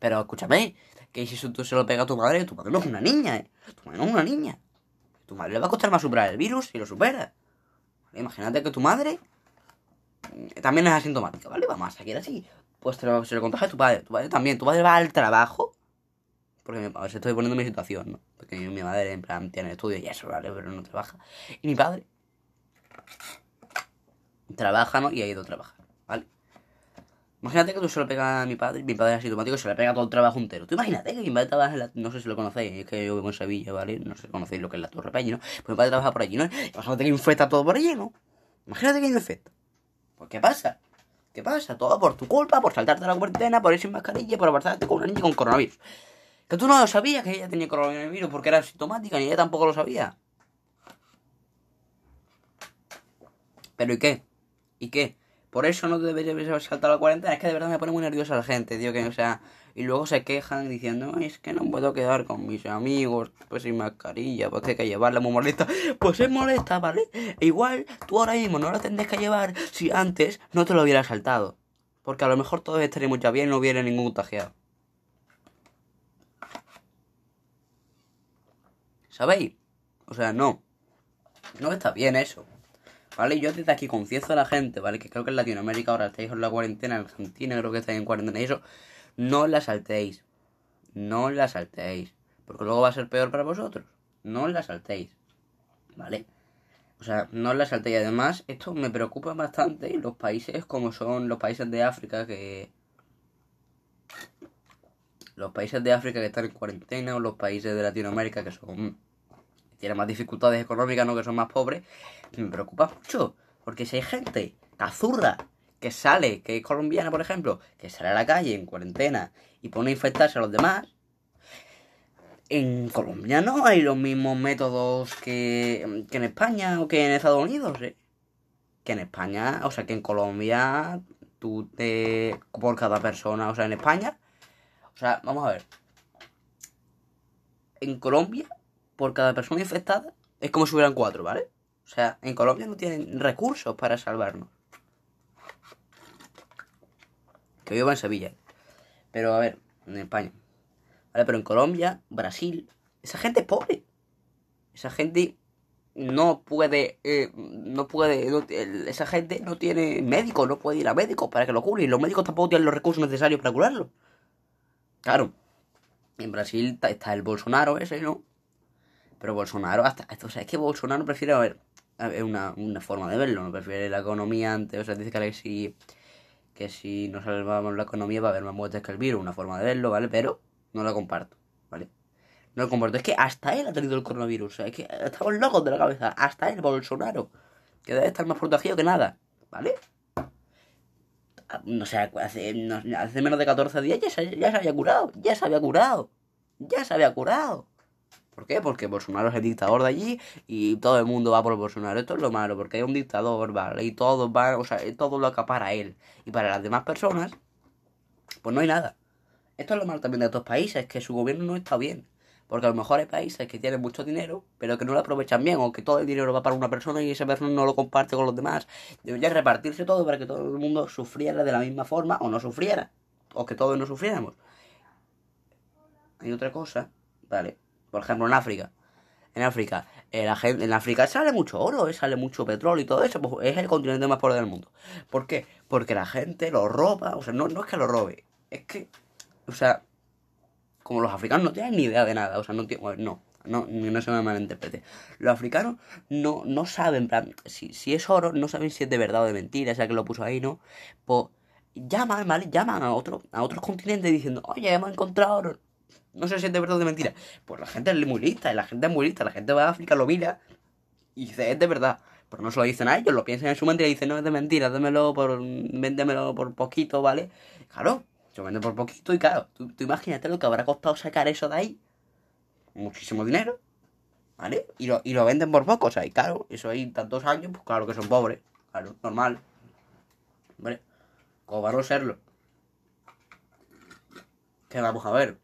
Pero escúchame, que si eso tú se lo pega a tu madre, tu madre no es una niña, ¿eh? Tu madre no es una niña. Tu madre le va a costar más superar el virus si lo supera. Imagínate que tu madre mm, también es asintomática, ¿vale? Vamos a seguir así. Pues se lo contagia a tu padre. Tu padre también. Tu padre va al trabajo. Porque a ver si estoy poniendo mi situación, ¿no? Porque mi, madre, en plan, tiene estudio y eso, ¿vale? Pero no trabaja. Y mi padre trabaja, ¿no? Y ha ido a trabajar. Imagínate que tú se lo pegas a mi padre, mi padre es asintomático y se le pega todo el trabajo entero. Tú imagínate que mi padre trabaja en la... No sé si lo conocéis, es que yo vivo en Sevilla, ¿vale? No sé si conocéis lo que es la Torre Peña, ¿no? Pues mi padre trabaja por allí, ¿no? Imagínate que infecta todo por allí, ¿no? Imagínate que infecta. Pues ¿qué pasa? ¿Qué pasa? Todo por tu culpa, por saltarte la cuarentena, por ir sin mascarilla, por abrazarte con una niña con coronavirus. Que tú no lo sabías que ella tenía coronavirus porque era asintomática, ni ella tampoco lo sabía. ¿Pero y qué? ¿Y qué? Por eso no deberías saltar la cuarentena. Es que de verdad me pone muy nerviosa la gente, tío. Que, o sea, y luego se quejan diciendo, "Ay, es que no puedo quedar con mis amigos, pues sin mascarilla, pues que hay que llevarla muy molesta. Pues es molesta, ¿vale? E igual tú ahora mismo no la tendrías que llevar si antes no te lo hubieras saltado. Porque a lo mejor todos estaríamos ya bien y no hubiera ningún contagiado. ¿Sabéis? O sea, no. No está bien eso. ¿Vale? Yo desde aquí confieso a la gente, ¿vale? Que creo que en Latinoamérica ahora estáis en la cuarentena, en Argentina creo que estáis en cuarentena y eso. No la saltéis. No la saltéis. Porque luego va a ser peor para vosotros. No la saltéis. ¿Vale? O sea, no la saltéis. Además, esto me preocupa bastante. Los países como son los países de África que... Los países de África que están en cuarentena o los países de Latinoamérica que son... Tienen más dificultades económicas, ¿no? Que son más pobres. Me preocupa mucho. Porque si hay gente cazurra que sale, que es colombiana, por ejemplo, que sale a la calle en cuarentena y pone a infectarse a los demás, en Colombia no hay los mismos métodos que, que en España o que en Estados Unidos, ¿eh? Que en España, o sea, que en Colombia, tú te. por cada persona, o sea, en España, o sea, vamos a ver. En Colombia, por cada persona infectada, es como si hubieran cuatro, ¿vale? O sea, en Colombia no tienen recursos para salvarnos. Que vivo en Sevilla. Pero a ver, en España. Vale, pero en Colombia, Brasil, esa gente es pobre. Esa gente no puede, eh, no puede, no- esa gente no tiene médico, no puede ir a médicos para que lo curen. Y los médicos tampoco tienen los recursos necesarios para curarlo. Claro. En Brasil está el Bolsonaro ese, ¿no? Pero Bolsonaro hasta, o sea, es que Bolsonaro prefiere, a ver, ver, una, una forma de verlo, no prefiere la economía antes, o sea, dice que si, que si no salvamos la economía va a haber más muertes que el virus, una forma de verlo, ¿vale? Pero no la comparto, ¿vale? No lo comparto, es que hasta él ha tenido el coronavirus, es que estamos locos de la cabeza, hasta él, Bolsonaro, que debe estar más protegido que nada, ¿vale? No sé, hace, hace menos de 14 días ya se, ya se había curado, ya se había curado, ya se había curado. ¿Por qué? Porque Bolsonaro es el dictador de allí y todo el mundo va por Bolsonaro. Esto es lo malo, porque hay un dictador, ¿vale? Y todos van, o sea, todo lo acapara él. Y para las demás personas, pues no hay nada. Esto es lo malo también de estos países, que su gobierno no está bien. Porque a lo mejor hay países que tienen mucho dinero, pero que no lo aprovechan bien, o que todo el dinero va para una persona y esa persona no lo comparte con los demás. Debería repartirse todo para que todo el mundo sufriera de la misma forma, o no sufriera, o que todos no sufriéramos. Hay otra cosa, ¿vale? Por ejemplo, en África. En África, eh, la gente, en África sale mucho oro, eh, sale mucho petróleo y todo eso, pues es el continente más pobre del mundo. ¿Por qué? Porque la gente lo roba, o sea, no, no es que lo robe, es que, o sea, como los africanos no tienen ni idea de nada, o sea, no tienen, no, no, no se me malinterprete. Los africanos no, no saben, en plan, si, si es oro, no saben si es de verdad o de mentira, sea que lo puso ahí, ¿no? Pues llaman, ¿vale? Llaman a, otro, a otros continentes diciendo, oye, hemos encontrado oro. No sé si es de verdad o de mentira. Pues la gente es muy lista, y la gente es muy lista, la gente va a África, lo mira y dice, es de verdad. Pero no se lo dicen a ellos, lo piensan en su mente y dicen, no es de mentira, démelo por, véndemelo por poquito, ¿vale? Claro, se vende por poquito y claro, tú, tú imagínate lo que habrá costado sacar eso de ahí. Muchísimo dinero, ¿vale? Y lo, y lo venden por poco, o sea, y claro, eso hay tantos años, pues claro que son pobres, claro, normal. Hombre, a serlo. Que vamos a ver.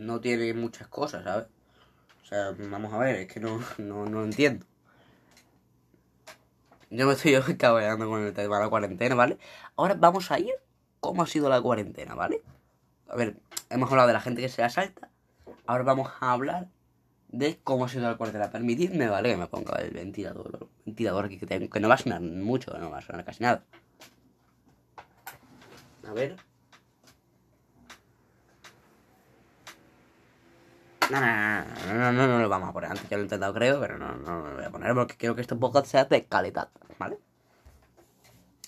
No tiene muchas cosas, ¿sabes? O sea, vamos a ver, es que no, no, no entiendo. Yo me estoy cabreando con el tema de la cuarentena, ¿vale? Ahora vamos a ir cómo ha sido la cuarentena, ¿vale? A ver, hemos hablado de la gente que se asalta. Ahora vamos a hablar de cómo ha sido la cuarentena. Permitidme, ¿vale? Que me ponga el ventilador, el ventilador que tengo, que no va a sonar mucho, no va a sonar casi nada. A ver. No, no, no, no, no, no, lo vamos a poner. Antes ya lo he intentado, creo, pero no, no, no lo voy a poner porque quiero que este podcast sea de calidad, ¿vale?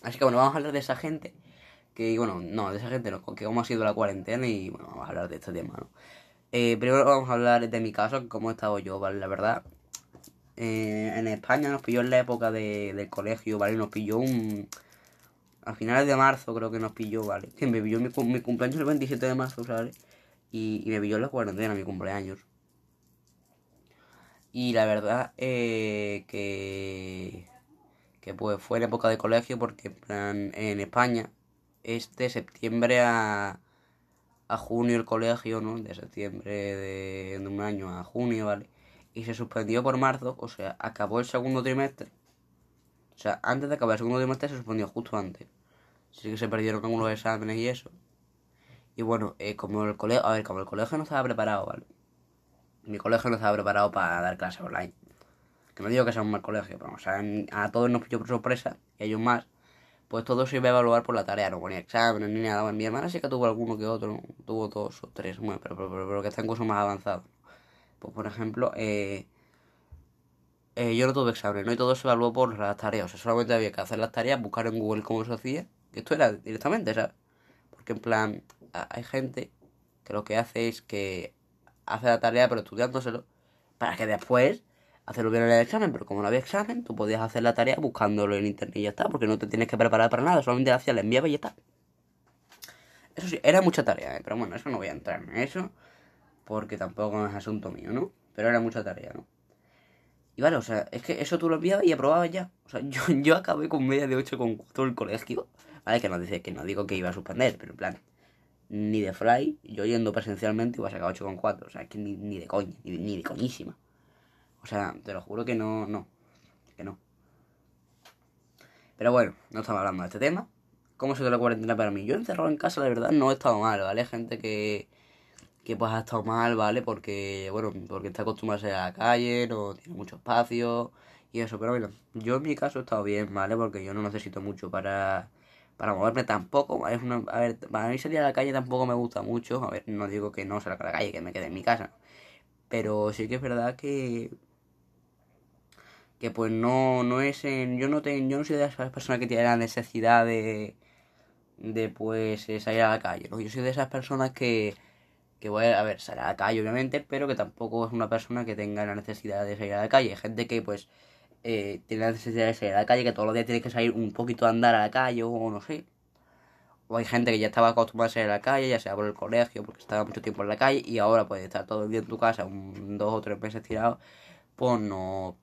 Así que bueno, vamos a hablar de esa gente que, bueno, no, de esa gente no, que cómo ha sido la cuarentena y, bueno, vamos a hablar de este tema, ¿no? Eh, primero vamos a hablar de mi caso, cómo he estado yo, ¿vale? La verdad, eh, en España nos pilló en la época de, del colegio, ¿vale? Nos pilló un... A finales de marzo creo que nos pilló, ¿vale? Que me pilló mi cumpleaños el 27 de marzo, ¿sabes? Y, me pilló la cuarentena, mi cumpleaños. Y la verdad eh, que, que pues fue en época de colegio porque en, España es de septiembre a, a junio el colegio, ¿no? De septiembre de, de un año a junio, ¿vale? Y se suspendió por marzo, o sea, acabó el segundo trimestre. O sea, antes de acabar el segundo trimestre se suspendió justo antes. Así que se perdieron algunos exámenes y eso. Y bueno, eh, como el colegio, a ver, como el colegio no estaba preparado, ¿vale? Mi colegio no estaba preparado para dar clases online. Que no digo que sea un mal colegio, pero o sea, a todos nos pilló por sorpresa, y a ellos más. Pues todo se iba a evaluar por la tarea, no ponía exámenes ni nada. Mi hermana sí que tuvo alguno que otro, tuvo dos o tres, bueno, pero, pero, pero, pero que está en cursos más avanzados. Pues por ejemplo, eh, eh, yo no tuve examen, ¿no? Y todo se evaluó por las tareas. O sea, solamente había que hacer las tareas, buscar en Google cómo se hacía. Que esto era directamente, ¿sabes? Porque en plan, hay gente que lo que hace es que hace la tarea pero estudiándoselo para que después hacerlo bien en el examen. Pero como no había examen, tú podías hacer la tarea buscándolo en internet y ya está. Porque no te tienes que preparar para nada, solamente la hacías, la enviabas y ya está. Eso sí, era mucha tarea, ¿eh? pero bueno, eso no voy a entrar en eso. Porque tampoco es asunto mío, ¿no? Pero era mucha tarea, ¿no? Y vale, o sea, es que eso tú lo enviabas y aprobabas ya. O sea, yo, yo acabé con media de 8 con todo el colegio. Vale, que no, dice, que no digo que iba a suspender, pero en plan, ni de fly, yo yendo presencialmente iba a sacar 8 con 4. O sea, es que ni, ni de coña, ni, ni de coñísima. O sea, te lo juro que no, no, que no. Pero bueno, no estamos hablando de este tema. ¿Cómo se dio la cuarentena para mí? Yo encerrado en casa, la verdad, no he estado mal, ¿vale? Gente que, que pues ha estado mal, ¿vale? Porque, bueno, porque está acostumbrado a a la calle, no tiene mucho espacio y eso, pero bueno, yo en mi caso he estado bien, ¿vale? Porque yo no necesito mucho para, para moverme tampoco, es una, a ver, para mí salir a la calle tampoco me gusta mucho, a ver, no digo que no salga a la calle, que me quede en mi casa, pero sí que es verdad que que pues no, no es en, yo no tengo, yo no soy de esas personas que tienen la necesidad de, de pues eh, salir a la calle, ¿no? Yo soy de esas personas que, que voy a, a ver, salir a la calle obviamente, pero que tampoco es una persona que tenga la necesidad de salir a la calle. Gente que pues eh, tiene la necesidad de salir a la calle, que todos los días tiene que salir un poquito a andar a la calle o no sé. O hay gente que ya estaba acostumbrada a salir a la calle, ya sea por el colegio, porque estaba mucho tiempo en la calle, y ahora puede estar todo el día en tu casa, un, dos o tres meses tirado, pues no,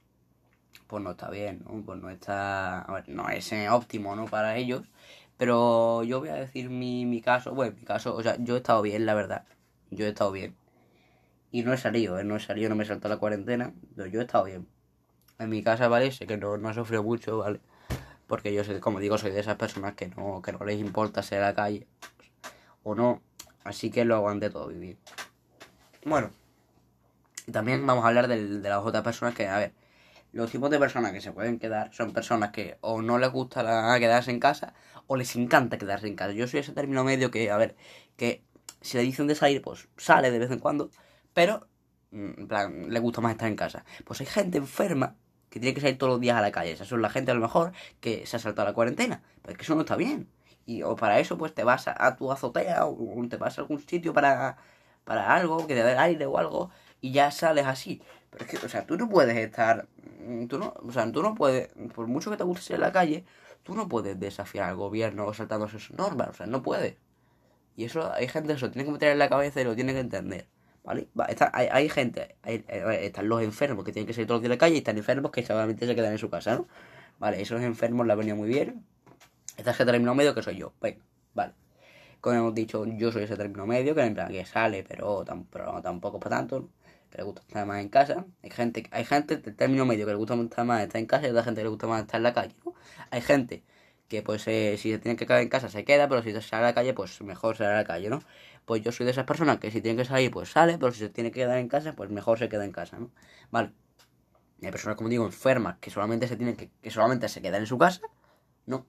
pues no está bien, ¿no? Pues no está, no es óptimo, ¿no? Para ellos. Pero yo voy a decir mi, mi caso, bueno, mi caso, o sea, yo he estado bien, la verdad. Yo he estado bien. Y no he salido, ¿eh? No he salido, no me he saltado la cuarentena, pero yo he estado bien. En mi casa, ¿vale? Sé que no, no sufrido mucho, ¿vale? Porque yo, soy, como digo, soy de esas personas que no, que no les importa salir a la calle. O no. Así que lo aguanté todo vivir. Bueno. También vamos a hablar de las otras personas que, a ver, los tipos de personas que se pueden quedar son personas que o no les gusta quedarse en casa o les encanta quedarse en casa. Yo soy ese término medio que, a ver, que si le dicen de salir, pues sale de vez en cuando, pero mm, en plan, le gusta más estar en casa. Pues hay gente enferma que tiene que salir todos los días a la calle. Esa son la gente a lo mejor que se ha saltado la cuarentena. Pero es que eso no está bien. Y o para eso pues te vas a, tu azotea o, te vas a algún sitio para, para algo, que te dé aire o algo, y ya sales así. Pero es que, o sea, tú no puedes estar, mm, tú no, o sea, tú no puedes, por mucho que te guste salir a la calle, tú no puedes desafiar al gobierno saltándose sus normas, o sea, no puedes. Y eso hay gente que se lo tiene que meter en la cabeza y lo tiene que entender. ¿Vale? Va, está- hay, hay gente, eh, están los enfermos que tienen que salir todos los días a la calle y están enfermos que solamente se quedan en su casa, ¿no? Vale, esos enfermos la venido muy bien. Este es el término medio que soy yo. Venga, vale. Como hemos dicho, yo soy ese término medio, que en plan que sale, pero, tam- pero tampoco para tanto, ¿no? que le gusta estar más en casa. Hay gente, hay gente del término medio que le gusta estar más estar en casa y otra gente que le gusta más estar en la calle, ¿no? Hay gente que pues eh, si se tiene que quedar en casa se queda, pero si se sale a la calle, pues mejor sale a la calle, ¿no? Pues yo soy de esas personas que si tiene que salir, pues sale, pero si se tiene que quedar en casa, pues mejor se queda en casa, ¿no? Vale. Hay personas, como digo, enfermas que solamente se tienen que, que solamente se quedan en su casa, ¿no?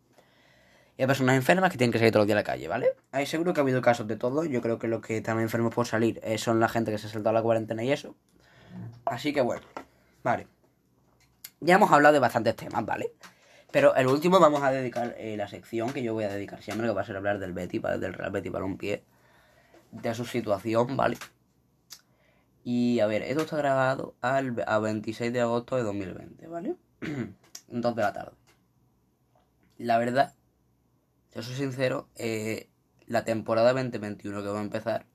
Y hay personas enfermas que tienen que salir todos los días a la calle, ¿vale? Hay seguro que ha habido casos de todo. Yo creo que los que están enfermos por salir eh, son la gente que se ha saltado la cuarentena y eso. Así que bueno, vale. Ya hemos hablado de bastantes temas, ¿vale? Pero el último vamos a dedicar eh, la sección que yo voy a dedicar siempre, que va a ser hablar del Betty, del Real Betty Balompié, de su situación, ¿vale? Y a ver, esto está grabado al, a 26 de agosto de 2020, ¿vale? 2 de la tarde. La verdad, yo soy sincero, eh, la temporada 2021 que va a empezar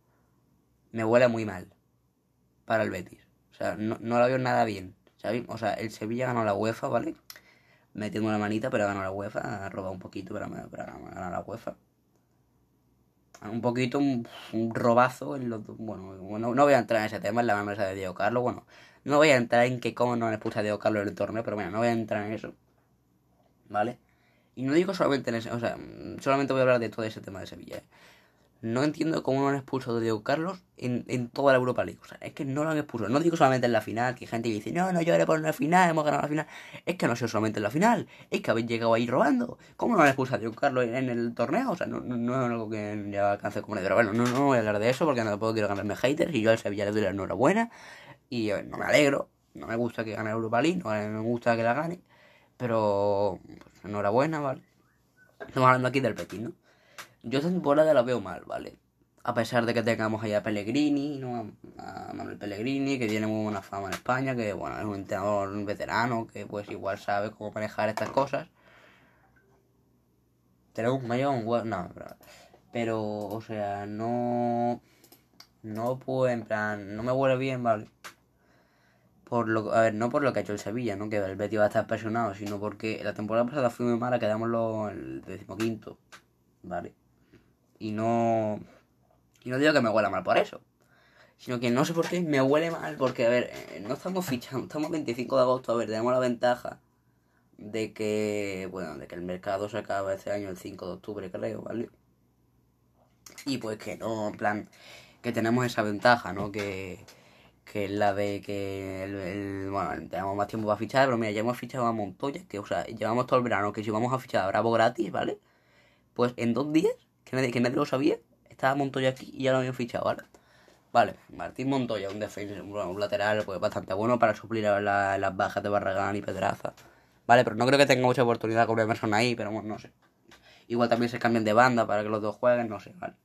me huele muy mal para el Betis. O sea, no, no la veo nada bien. ¿sabes? O sea, el Sevilla ganó la UEFA, ¿vale? Metiendo una manita, pero ganó la UEFA. Ha robado un poquito, pero, pero ganó la UEFA. Un poquito, un, robazo en los... Bueno, no, no voy a entrar en ese tema, en la mesa de Diego Carlos. Bueno, no voy a entrar en que cómo no le puse a Diego Carlos en el torneo, pero bueno, no voy a entrar en eso. ¿Vale? Y no digo solamente en ese, o sea, solamente voy a hablar de todo ese tema de Sevilla. ¿eh? No entiendo cómo no han expulsado a Diego Carlos en, en toda la Europa League. O sea, es que no lo han expulsado. No digo solamente en la final, que gente que dice, no, no lloré por una final, hemos ganado la final. Es que no ha sido solamente en la final, es que habéis llegado ahí robando. ¿Cómo no han expulsado a Diego Carlos en, el torneo? O sea, no, no, es algo que ya alcance como Pero bueno, no, no voy a hablar de eso porque no puedo quiero ganarme haters y yo al Sevilla le doy la enhorabuena. Y eh, no me alegro, no me gusta que gane la Europa League, no me gusta que la gane. Pero, pues, enhorabuena, ¿vale? Estamos hablando aquí del Betis, ¿no? Yo esta temporada la veo mal, ¿vale? A pesar de que tengamos allá a Pellegrini, ¿no? A Manuel Pellegrini, que tiene muy buena fama en España, que bueno, es un entrenador veterano, que pues igual sabe cómo manejar estas cosas. Tenemos un mayor un. No, pero, o sea, no. No puedo, en plan, no me huele bien, ¿vale? por lo a ver, no por lo que ha hecho el Sevilla, no que el Betis va a estar presionado, sino porque la temporada pasada fue muy mala, quedamos lo, el decimoquinto, ¿vale? Y no y no digo que me huela mal por eso, sino que no sé por qué me huele mal porque a ver, eh, no estamos fichando, estamos 25 de agosto, a ver, tenemos la ventaja de que bueno, de que el mercado se acaba este año el 5 de octubre, creo, ¿vale? Y pues que no, en plan que tenemos esa ventaja, ¿no? Que que es la de que bueno, tenemos más tiempo para fichar, pero mira, ya hemos fichado a Montoya, que o sea, llevamos todo el verano, que si vamos a fichar a Bravo gratis, ¿vale? Pues en dos días, que nadie, que nadie lo sabía, estaba Montoya aquí y ya lo habían fichado, ¿vale? Vale, Martín Montoya, un defensa, un lateral, pues bastante bueno para suplir las bajas de Barragán y Pedraza. Vale, pero no creo que tenga mucha oportunidad con Emerson ahí, pero bueno, no sé. Igual también se cambian de banda para que los dos jueguen, no sé, vale.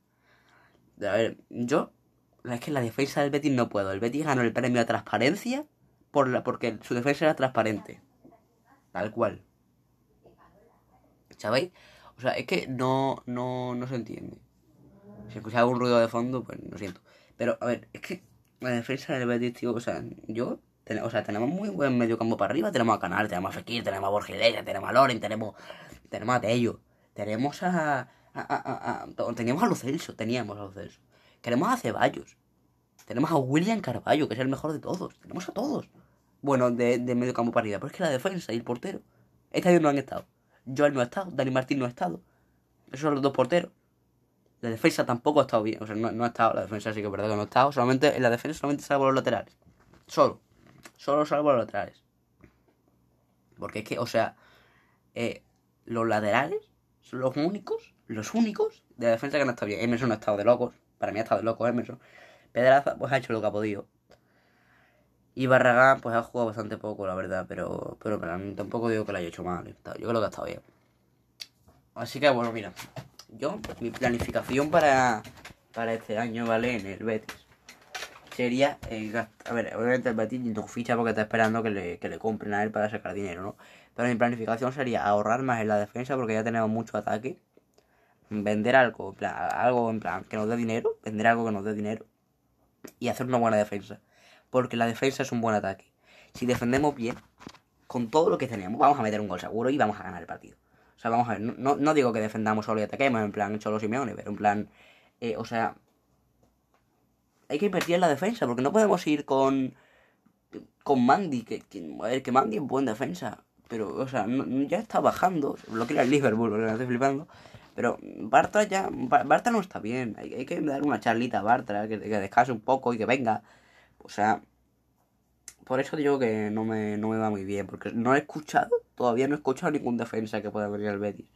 A ver, yo es que la defensa del Betis no puedo. El Betis ganó el premio a transparencia por la, porque su defensa era transparente. Tal cual. ¿Sabéis? O sea, es que no, no, no se entiende. Si escuchaba un ruido de fondo, pues lo siento. Pero, a ver, es que la defensa del Betis, tío, o sea, yo... O sea, tenemos muy buen medio campo para arriba. Tenemos a Canal, tenemos a Fekir, tenemos a Borja Iglesias, tenemos a Loren, tenemos, tenemos a Tello. Tenemos a... a, a, a, teníamos a Lo Celso, teníamos a Lo Celso. Queremos a Ceballos. Tenemos a William Carballo, que es el mejor de todos. Tenemos a todos. Bueno, de, de medio campo para arriba. Pero es que la defensa y el portero. Este año no han estado. Joel no ha estado. Dani Martín no ha estado. Esos son los dos porteros. La defensa tampoco ha estado bien. O sea, no, no ha estado. La defensa sí que es verdad que no ha estado. Solamente en la defensa solamente salvo los laterales. Solo. Solo salvo los laterales. Porque es que, o sea, eh, los laterales son los únicos, los únicos de la defensa que no está bien. Emerson no ha estado de locos. Para mí ha estado de locos Emerson. Pedraza pues ha hecho lo que ha podido. Y Barragán pues ha jugado bastante poco, la verdad, pero, pero, tampoco digo que lo haya hecho mal. Yo creo que ha estado bien. Así que bueno, mira, yo, mi planificación para, para este año, ¿vale? En el Betis. Sería, eh, a ver, obviamente el Betis no ficha porque está esperando que le, que le compren a él para sacar dinero, ¿no? Pero mi planificación sería ahorrar más en la defensa porque ya tenemos mucho ataque. Vender algo, en plan, algo en plan que nos dé dinero, vender algo que nos dé dinero y hacer una buena defensa. Porque la defensa es un buen ataque. Si defendemos bien, con todo lo que tenemos, vamos a meter un gol seguro y vamos a ganar el partido. O sea, vamos a ver, no, no digo que defendamos solo y ataquemos, en plan Cholo Simeone, pero en plan, eh, o sea, hay que invertir en la defensa, porque no podemos ir con, con Mandy, que, que, a ver, que Mandy es buena defensa, pero, o sea, no, ya está bajando, lo que era el Liverpool, que estoy flipando, pero Bartra ya. Bartra no está bien. Hay, hay que dar una charlita a Bartra, que, que, descanse un poco y que venga. O sea. Por eso digo que no me, no me va muy bien. Porque no he escuchado. Todavía no he escuchado ningún defensa que pueda venir al Betis.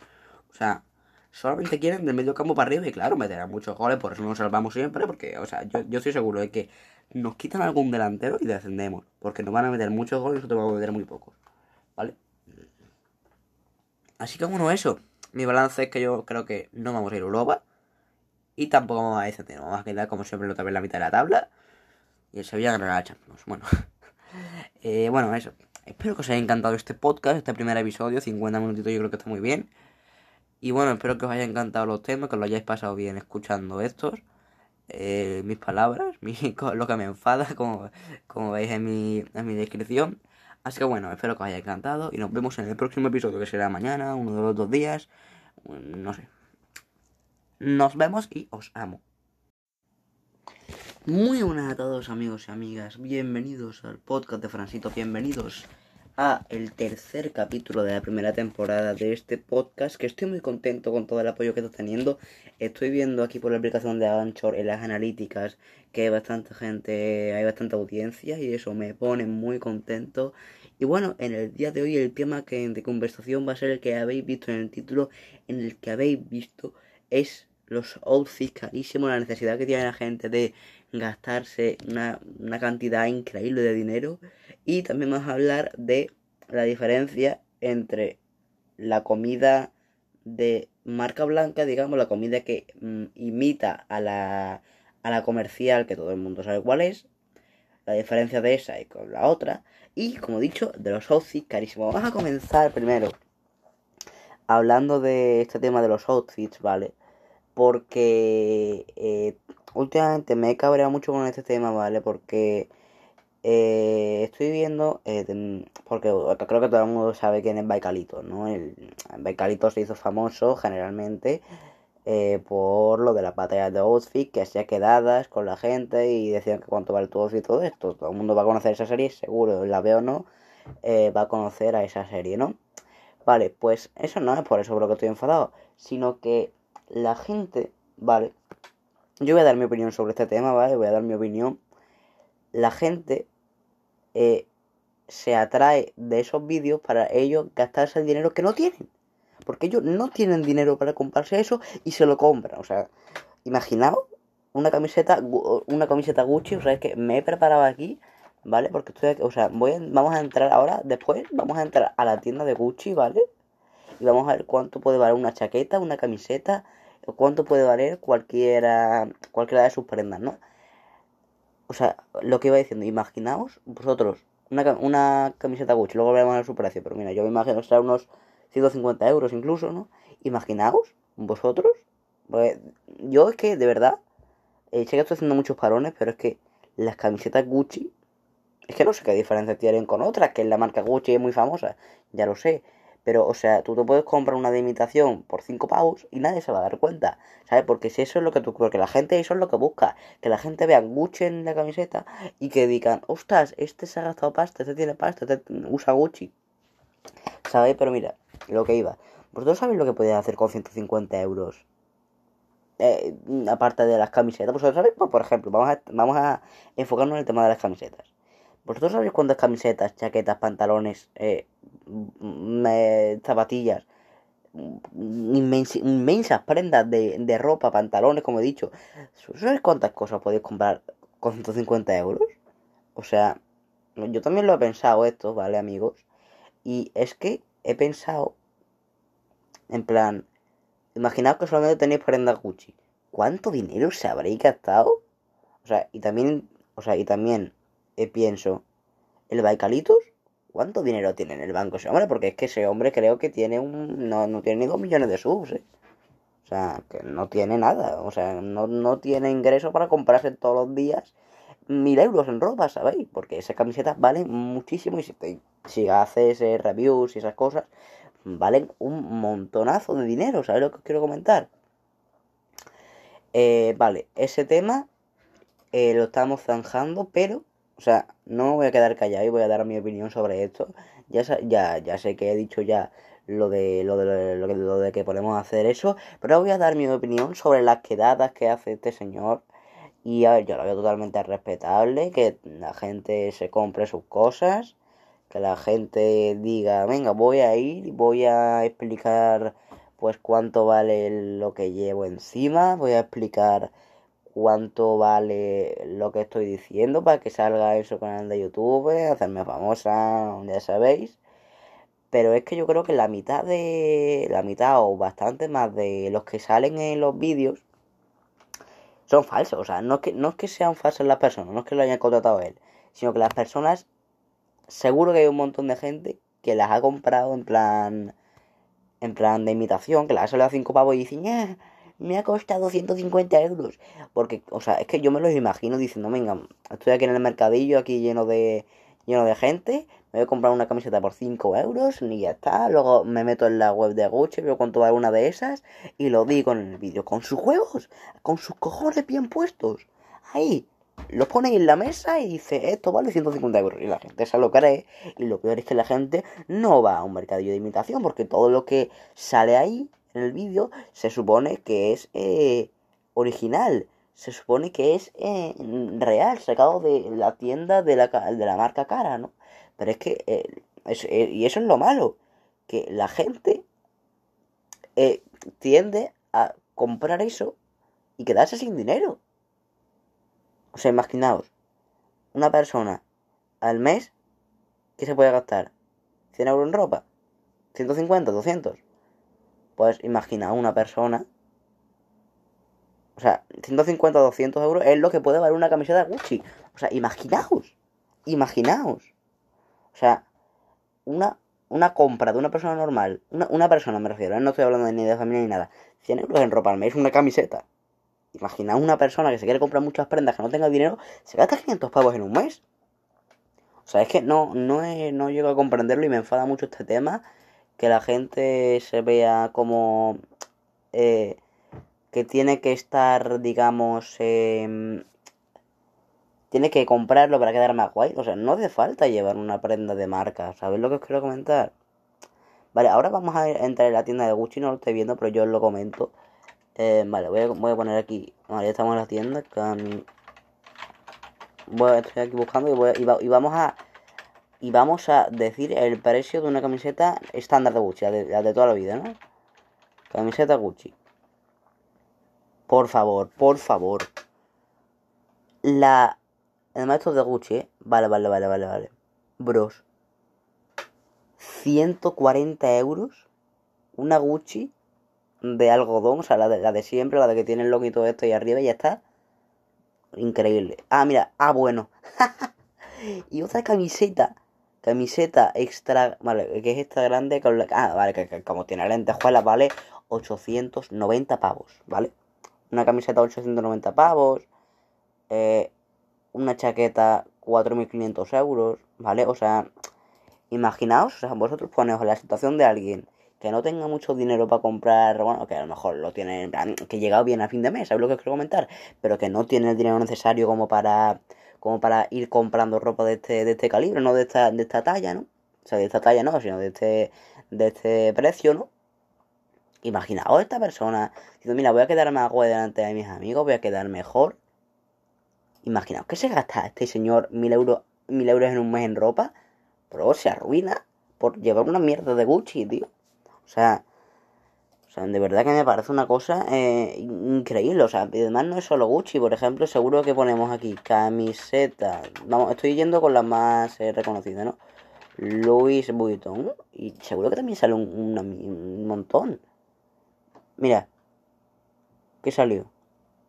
O sea. Solamente quieren del medio campo para arriba y claro, meterán muchos goles, por eso nos salvamos siempre, porque, o sea, yo, yo estoy seguro de que nos quitan algún delantero y descendemos, porque nos van a meter muchos goles y nosotros vamos a meter muy pocos, ¿vale? Así que bueno, eso. Mi balance es que yo creo que no vamos a ir a Europa. Y tampoco vamos a descender. Vamos a quedar como siempre en la mitad de la tabla. Y el Sevilla ganará la Champions. Bueno. eh, bueno, eso. Espero que os haya encantado este podcast, este primer episodio. 50 minutitos yo creo que está muy bien. Y bueno, espero que os haya encantado los temas, que os lo hayáis pasado bien escuchando estos. Eh, mis palabras, mi, lo que me enfada, como, como veis en mi, en mi descripción. Así que bueno, espero que os haya encantado y nos vemos en el próximo episodio, que será mañana, uno de los dos días, no sé. Nos vemos y os amo. Muy buenas a todos amigos y amigas, bienvenidos al podcast de Francito, bienvenidos a el tercer capítulo de la primera temporada de este podcast que estoy muy contento con todo el apoyo que está teniendo. Estoy viendo aquí por la aplicación de Anchor en las analíticas que hay bastante gente, hay bastante audiencia y eso me pone muy contento. Y bueno, en el día de hoy el tema que de conversación va a ser el que habéis visto en el título, en el que habéis visto es los outfits carísimos, la necesidad que tiene la gente de gastarse una, una cantidad increíble de dinero. Y también vamos a hablar de la diferencia entre la comida de marca blanca, digamos, la comida que mm, imita a la, a la comercial, que todo el mundo sabe cuál es, la diferencia de esa y con la otra, y como dicho, de los outfits carísimos. Vamos a comenzar primero hablando de este tema de los outfits, ¿vale? Porque eh, últimamente me he cabreado mucho con este tema, ¿vale? Porque eh, estoy viendo, eh, porque creo que todo el mundo sabe quién es Baicalito, ¿no? El, Baicalito se hizo famoso generalmente eh, por lo de las batallas de outfit que hacía quedadas con la gente y decían que cuánto vale tu outfit y todo esto. Todo el mundo va a conocer esa serie, seguro, la veo o no, eh, va a conocer a esa serie, ¿no? Vale, pues eso no es por eso por lo que estoy enfadado, sino que la gente, vale, yo voy a dar mi opinión sobre este tema, ¿vale? Voy a dar mi opinión. La gente eh, se atrae de esos vídeos para ellos gastarse el dinero que no tienen. Porque ellos no tienen dinero para comprarse eso y se lo compran. O sea, imaginaos una camiseta, una camiseta Gucci. O sea, es que me he preparado aquí, ¿vale? Porque estoy aquí, o sea, voy a- vamos a entrar ahora, después vamos a entrar a la tienda de Gucci, ¿vale? Y vamos a ver cuánto puede valer una chaqueta, una camiseta, cuánto puede valer cualquiera, cualquiera de sus prendas, ¿no? O sea, lo que iba diciendo, imaginaos vosotros una, una camiseta Gucci, luego veremos su precio, pero mira, yo me imagino que será unos 150 euros incluso, ¿no? Imaginaos vosotros, pues, yo es que de verdad, eh, sé que estoy haciendo muchos parones, pero es que las camisetas Gucci, es que no sé qué diferencia tienen con otras, que la marca Gucci es muy famosa, ya lo sé. Pero, o sea, tú te puedes comprar una de imitación por 5 pavos y nadie se va a dar cuenta, ¿sabes? Porque si eso es lo que tú, porque la gente eso es lo que busca, que la gente vea Gucci en la camiseta y que digan, ostras, este se ha gastado pasta, este tiene pasta, este usa Gucci, ¿sabes? Pero mira, lo que iba, ¿vosotros sabéis lo que podéis hacer con 150 euros? Eh, aparte de las camisetas, ¿vosotros sabéis? Pues, por ejemplo, vamos a, vamos a enfocarnos en el tema de las camisetas. ¿Vosotros sabéis cuántas camisetas, chaquetas, pantalones, eh, mm, eh, zapatillas, mm, inmensas prendas de, de ropa, pantalones, como he dicho? ¿Sabéis cuántas cosas podéis comprar con 150 euros? O sea, yo también lo he pensado esto, ¿vale, amigos? Y es que he pensado, en plan, imaginaos que solamente tenéis prendas Gucci. ¿Cuánto dinero se habréis gastado? O sea, y también, o sea, y también eh, pienso, ¿el Baicalitos? ¿Cuánto dinero tiene en el banco ese hombre? Porque es que ese hombre creo que tiene un... No, no tiene ni dos millones de subs, ¿eh? O sea, que no tiene nada. O sea, no, no tiene ingreso para comprarse todos los días mil euros en ropa, ¿sabéis? Porque esas camisetas valen muchísimo y si, te- si haces eh, reviews y esas cosas, valen un montonazo de dinero, ¿sabéis lo que os quiero comentar? Eh, vale, ese tema lo estamos zanjando, pero, o sea, no me voy a quedar callado y voy a dar mi opinión sobre esto. Ya, ya, ya sé que he dicho ya lo de, lo de, lo de que podemos hacer eso, pero voy a dar mi opinión sobre las quedadas que hace este señor. Y a ver, yo lo veo totalmente respetable, que la gente se compre sus cosas, que la gente diga, venga, voy a ir y voy a explicar pues cuánto vale lo que llevo encima, voy a explicar cuánto vale lo que estoy diciendo para que salga en su canal de YouTube, hacerme famosa, ya sabéis. Pero es que yo creo que la mitad de. La mitad o bastante más de los que salen en los vídeos son falsos. O sea, no es, que, no es que sean falsas las personas, no es que lo hayan contratado él, sino que las personas. Seguro que hay un montón de gente que las ha comprado en plan. En plan de imitación, que las ha salido a 5 pavos y dicen, "Ah, me ha costado 150 euros. Porque, o sea, es que yo me los imagino diciendo, venga, estoy aquí en el mercadillo, aquí lleno de, lleno de gente, me voy a comprar una camiseta por 5 euros y ya está. Luego me meto en la web de Gucci, veo cuánto vale una de esas y lo digo en el vídeo, con sus juegos, con sus cojones bien puestos. Ahí, lo pone ahí en la mesa y dice, esto vale 150 euros. Y la gente se lo cree. Y lo peor es que la gente no va a un mercadillo de imitación porque todo lo que sale ahí en el vídeo se supone que es eh, original. Se supone que es eh, real, sacado de la tienda de la, de la marca cara, ¿no? Pero es que, eh, eh, y eso es lo malo, que la gente tiende a comprar eso y quedarse sin dinero. O sea, imaginaos, una persona al mes, ¿qué se puede gastar? ¿100 euros en ropa? ¿150? ¿200? Pues imagina una persona. O sea, 150 o 200 euros es lo que puede valer una camiseta Gucci. O sea, imaginaos. Imaginaos. O sea, una, una compra de una persona normal. Una, una persona me refiero, ¿eh? no estoy hablando de ni de familia ni nada. 100 euros en ropa al mes, una camiseta. Imaginaos una persona que se quiere comprar muchas prendas, que no tenga dinero, se gasta 500 pavos en un mes. O sea, es que no, no, no llego a comprenderlo y me enfada mucho este tema. Que la gente se vea como eh, que tiene que estar, digamos, em, tiene que comprarlo para quedar más guay. O sea, no hace falta llevar una prenda de marca. ¿Sabéis lo que os quiero comentar? Vale, ahora vamos a entrar en la tienda de Gucci, no lo estoy viendo, pero yo os lo comento. Eh, vale, voy a, voy a poner aquí. Vale, ya estamos en la tienda. Voy a- estoy aquí buscando y, voy a- y y vamos a. Y vamos a decir el precio de una camiseta estándar de Gucci, la de, toda la vida, ¿no? Camiseta Gucci. Por favor, por favor. La. El maestro de Gucci, ¿eh? Vale, vale, vale, vale, vale. Bros. 140 euros. Una Gucci de algodón, o sea, la de, la de siempre, la de que tiene el loguito esto y arriba y ya está. Increíble. Ah, mira, ah, bueno. y otra camiseta. Camiseta extra, vale, que es extra grande con la, ah, vale, que, como tiene lentejuelas, vale, 890 pavos, ¿vale? Una camiseta 890 pavos, eh, una chaqueta 4.500 euros, ¿vale? O sea, imaginaos, o sea, vosotros poneos en la situación de alguien que no tenga mucho dinero para comprar, bueno, que a lo mejor lo tiene, que llega bien a fin de mes, ¿sabes lo que os quiero comentar? Pero que no tiene el dinero necesario como para, como para ir comprando ropa de este, de este calibre, no de esta, de esta talla, ¿no? O sea, de esta talla no, sino de este, de este precio, ¿no? Imaginaos esta persona diciendo, mira, voy a quedar más guay delante de mis amigos, voy a quedar mejor. Imaginaos que se gasta este señor mil euros, mil euros en un mes en ropa, pero se arruina por llevar una mierda de Gucci, tío. O sea, sea, de verdad que me parece una cosa eh, increíble. O sea, además no es solo Gucci, por ejemplo, seguro que ponemos aquí camiseta. Vamos, estoy yendo con las más eh, reconocidas, ¿no? Louis Vuitton. Y seguro que también sale un, un montón. Mira, ¿qué salió?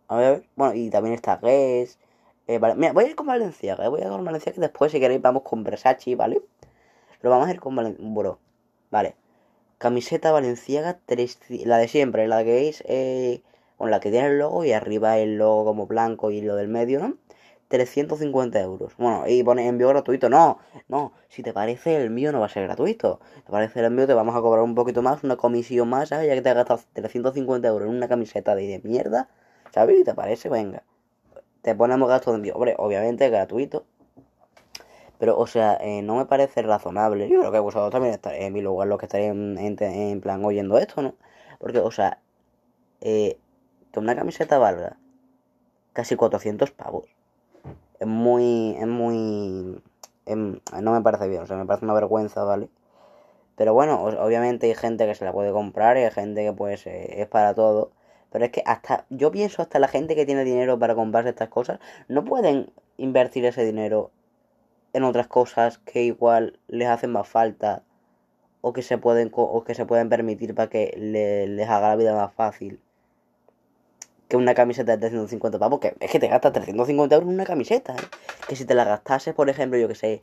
A ver. Bueno, y también está Guess. Eh. Mira, voy a ir con Valenciaga. Voy a ir con Valenciaga después, si queréis, vamos con Versace, ¿vale? Pero vamos a ir con Valenciaga. Bro. Vale. Camiseta Valenciaga, 300 la de siempre, la que veis, eh, con la que tiene el logo y arriba el logo como blanco y lo del medio, ¿no? 350 euros. Bueno, y pone envío gratuito. No, no, si te parece el mío no va a ser gratuito. Te parece el mío, te vamos a cobrar un poquito más, una comisión más, ¿sabes? Ya que te has gastado 350 euros en una camiseta de, de mierda, ¿sabes? Y te parece, venga. Te ponemos gasto de envío. Hombre, obviamente gratuito. Pero, o sea, eh, no me parece razonable. Yo creo que vosotros también estaréis en mi lugar, los que estaréis en, plan oyendo esto, ¿no? Porque, o sea, eh, que una camiseta valga casi 400 pavos. Es muy, es muy... em, no me parece bien, o sea, me parece una vergüenza, ¿vale? Pero bueno, obviamente hay gente que se la puede comprar y hay gente que pues eh, es para todo. Pero es que hasta, yo pienso hasta la gente que tiene dinero para comprarse estas cosas, no pueden invertir ese dinero en otras cosas que igual les hacen más falta o que se pueden o que se pueden permitir para que le- les haga la vida más fácil que una camiseta de 350 pavos, que es que te gastas 350 euros en una camiseta, ¿eh? que si te la gastases, por ejemplo, yo que sé,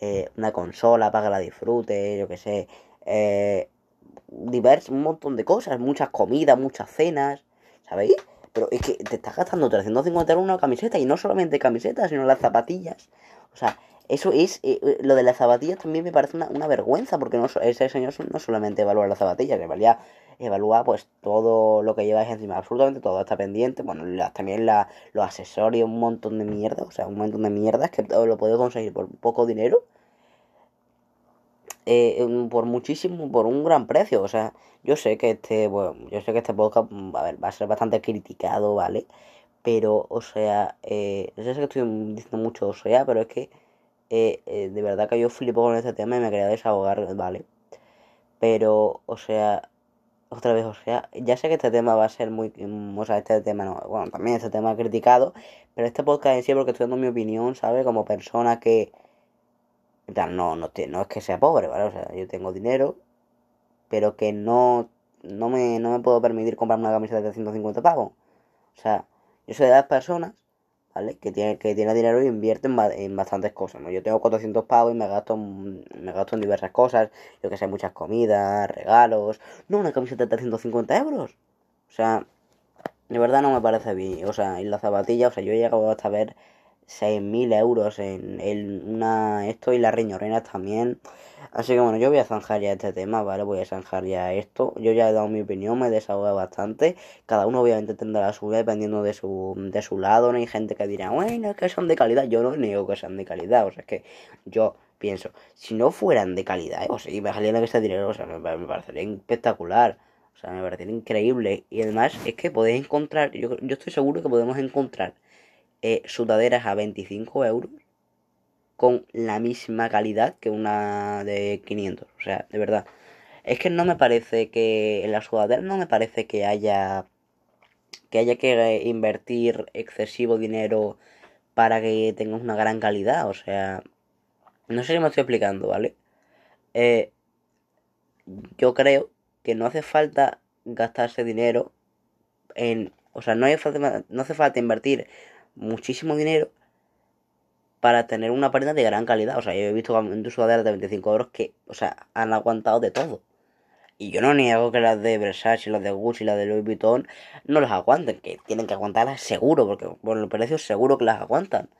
eh, una consola para que la disfrutes, yo que sé, eh, divers, un montón de cosas, muchas comidas, muchas cenas, ¿sabéis? Pero es que te estás gastando 350 euros en una camiseta y no solamente camisetas, sino las zapatillas. O sea, eso es, eh, eh, lo de las zapatillas también me parece una, una vergüenza, porque no, ese señor no solamente evalúa las zapatillas, evalúa, evalúa pues todo lo que lleváis encima, absolutamente todo está pendiente, bueno, también la, los accesorios, un montón de mierda, o sea, un montón de mierdas que todo lo puedes conseguir por poco dinero, eh, por muchísimo, por un gran precio, o sea, yo sé que este, bueno, yo sé que este podcast, mm, a ver, va a ser bastante criticado, ¿vale? Pero, o sea, eh, yo sé que estoy diciendo mucho, o sea, pero es que eh, eh, de verdad que yo flipo con este tema y me quería desahogar, ¿vale? Pero, o sea, otra vez, o sea, ya sé que este tema va a ser muy, mm, o sea, este tema no, bueno, también este tema criticado, pero este podcast en sí porque estoy dando mi opinión, ¿sabes? Como persona que, no, no, no es que sea pobre, ¿vale? O sea, yo tengo dinero, pero que no, no me, no me puedo permitir comprarme una camiseta de 350 pavos. O sea, yo soy de las personas, ¿vale? Que tiene, que tiene dinero y invierte en, en bastantes cosas, ¿no? Yo tengo 400 pavos y me gasto, me gasto en diversas cosas, yo que sé, muchas comidas, regalos, no una camiseta de 350 euros. O sea, de verdad no me parece bien. O sea, en la zapatilla, o sea, yo he llegado hasta ver 6.000 euros en, en una esto y las riñoneras también. Así que bueno, yo voy a zanjar ya este tema, ¿vale? Voy a zanjar ya esto. Yo ya he dado mi opinión, me he desahogado bastante. Cada uno obviamente tendrá la suya dependiendo de su, de su lado. No hay gente que dirá, bueno, es que son de calidad. Yo no niego que sean de calidad. O sea, es que yo pienso, si no fueran de calidad, ¿eh? o sea, y me que ese dinero, o sea, me, me parecería espectacular. O sea, me parecería increíble. Y además es que podéis encontrar, yo, yo estoy seguro que podemos encontrar eh, sudaderas a 25 euros con la misma calidad que una de 500. O sea, de verdad. Es que no me parece que en la sudadera no me parece que haya que haya que eh, invertir excesivo dinero para que tengas una gran calidad. O sea, no sé si me estoy explicando, ¿vale? Eh, yo creo que no hace falta gastarse dinero en, o sea, no, hay no hace falta invertir muchísimo dinero para tener una prenda de gran calidad. O sea, yo he visto sudaderas de 25 euros que, o sea, han aguantado de todo. Y yo no niego que las de Versace, las de Gucci, las de Louis Vuitton no las aguanten, que tienen que aguantarlas seguro, porque por el precio seguro que las aguantan.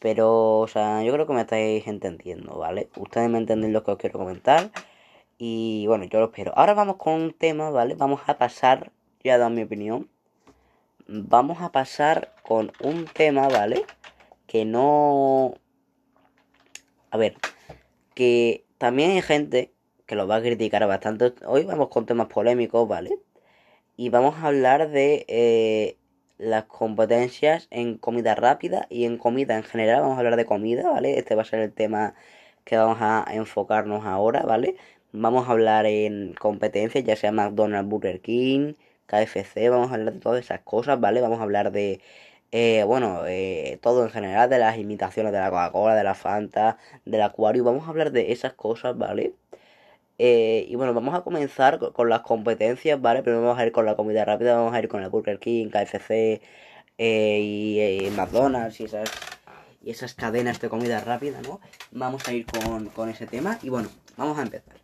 Pero, o sea, yo creo que me estáis entendiendo, ¿vale? Ustedes me entienden lo que os quiero comentar. Y bueno, yo lo espero. Ahora vamos con un tema, ¿vale? Vamos a pasar, ya he dado mi opinión. Vamos a pasar con un tema, ¿vale? Que no... A ver, que también hay gente que lo va a criticar bastante. Hoy vamos con temas polémicos, ¿vale? Y vamos a hablar de eh, las competencias en comida rápida y en comida en general. Vamos a hablar de comida, ¿vale? Este va a ser el tema que vamos a enfocarnos ahora, ¿vale? Vamos a hablar en competencias, ya sea McDonald's, Burger King, KFC, vamos a hablar de todas esas cosas, ¿vale? Vamos a hablar de, eh, bueno, eh, todo en general, de las imitaciones de la Coca-Cola, de la Fanta, del Acuario, vamos a hablar de esas cosas, ¿vale? Eh, y bueno, vamos a comenzar con, las competencias, ¿vale? Primero vamos a ir con la comida rápida, vamos a ir con el Burger King, KFC eh, y eh, McDonald's y esas, y esas cadenas de comida rápida, ¿no? Vamos a ir con, con ese tema y bueno, vamos a empezar.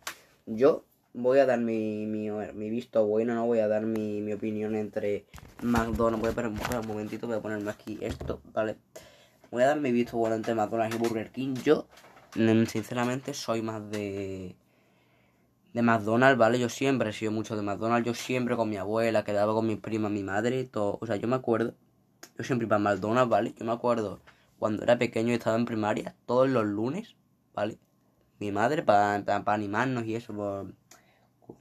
Yo voy a dar mi, mi, mi visto bueno, no voy a dar mi, mi opinión entre McDonald's. Voy a poner un momentito, voy a ponerme aquí esto, ¿vale? Voy a dar mi visto bueno entre McDonald's y Burger King. Yo, mm, sinceramente, soy más de. De McDonald's, ¿vale? Yo siempre he sido mucho de McDonald's. Yo siempre con mi abuela, quedaba con mis primas, mi madre, todo. O sea, yo me acuerdo. Yo siempre iba a McDonald's, ¿vale? Yo me acuerdo cuando era pequeño y estaba en primaria, todos los lunes, ¿vale? Mi madre, para pa, pa animarnos y eso, por,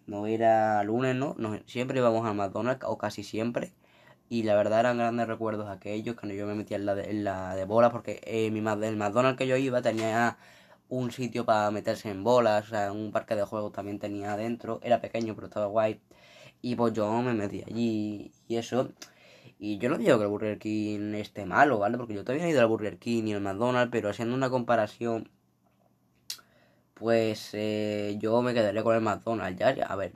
no era lunes, ¿no? Siempre íbamos al McDonald's, o casi siempre. Y la verdad eran grandes recuerdos aquellos, cuando yo me metía en la de, en la de bolas, porque eh, mi, el McDonald's que yo iba tenía un sitio para meterse en bolas, o sea, un parque de juegos también tenía adentro. Era pequeño, pero estaba guay. Y pues yo me metí allí y eso. Y yo no digo que el Burger King esté malo, ¿vale? Porque yo todavía he ido al Burger King y al McDonald's, pero haciendo una comparación pues eh, yo me quedaré con el McDonald's. Ya, ya, a ver,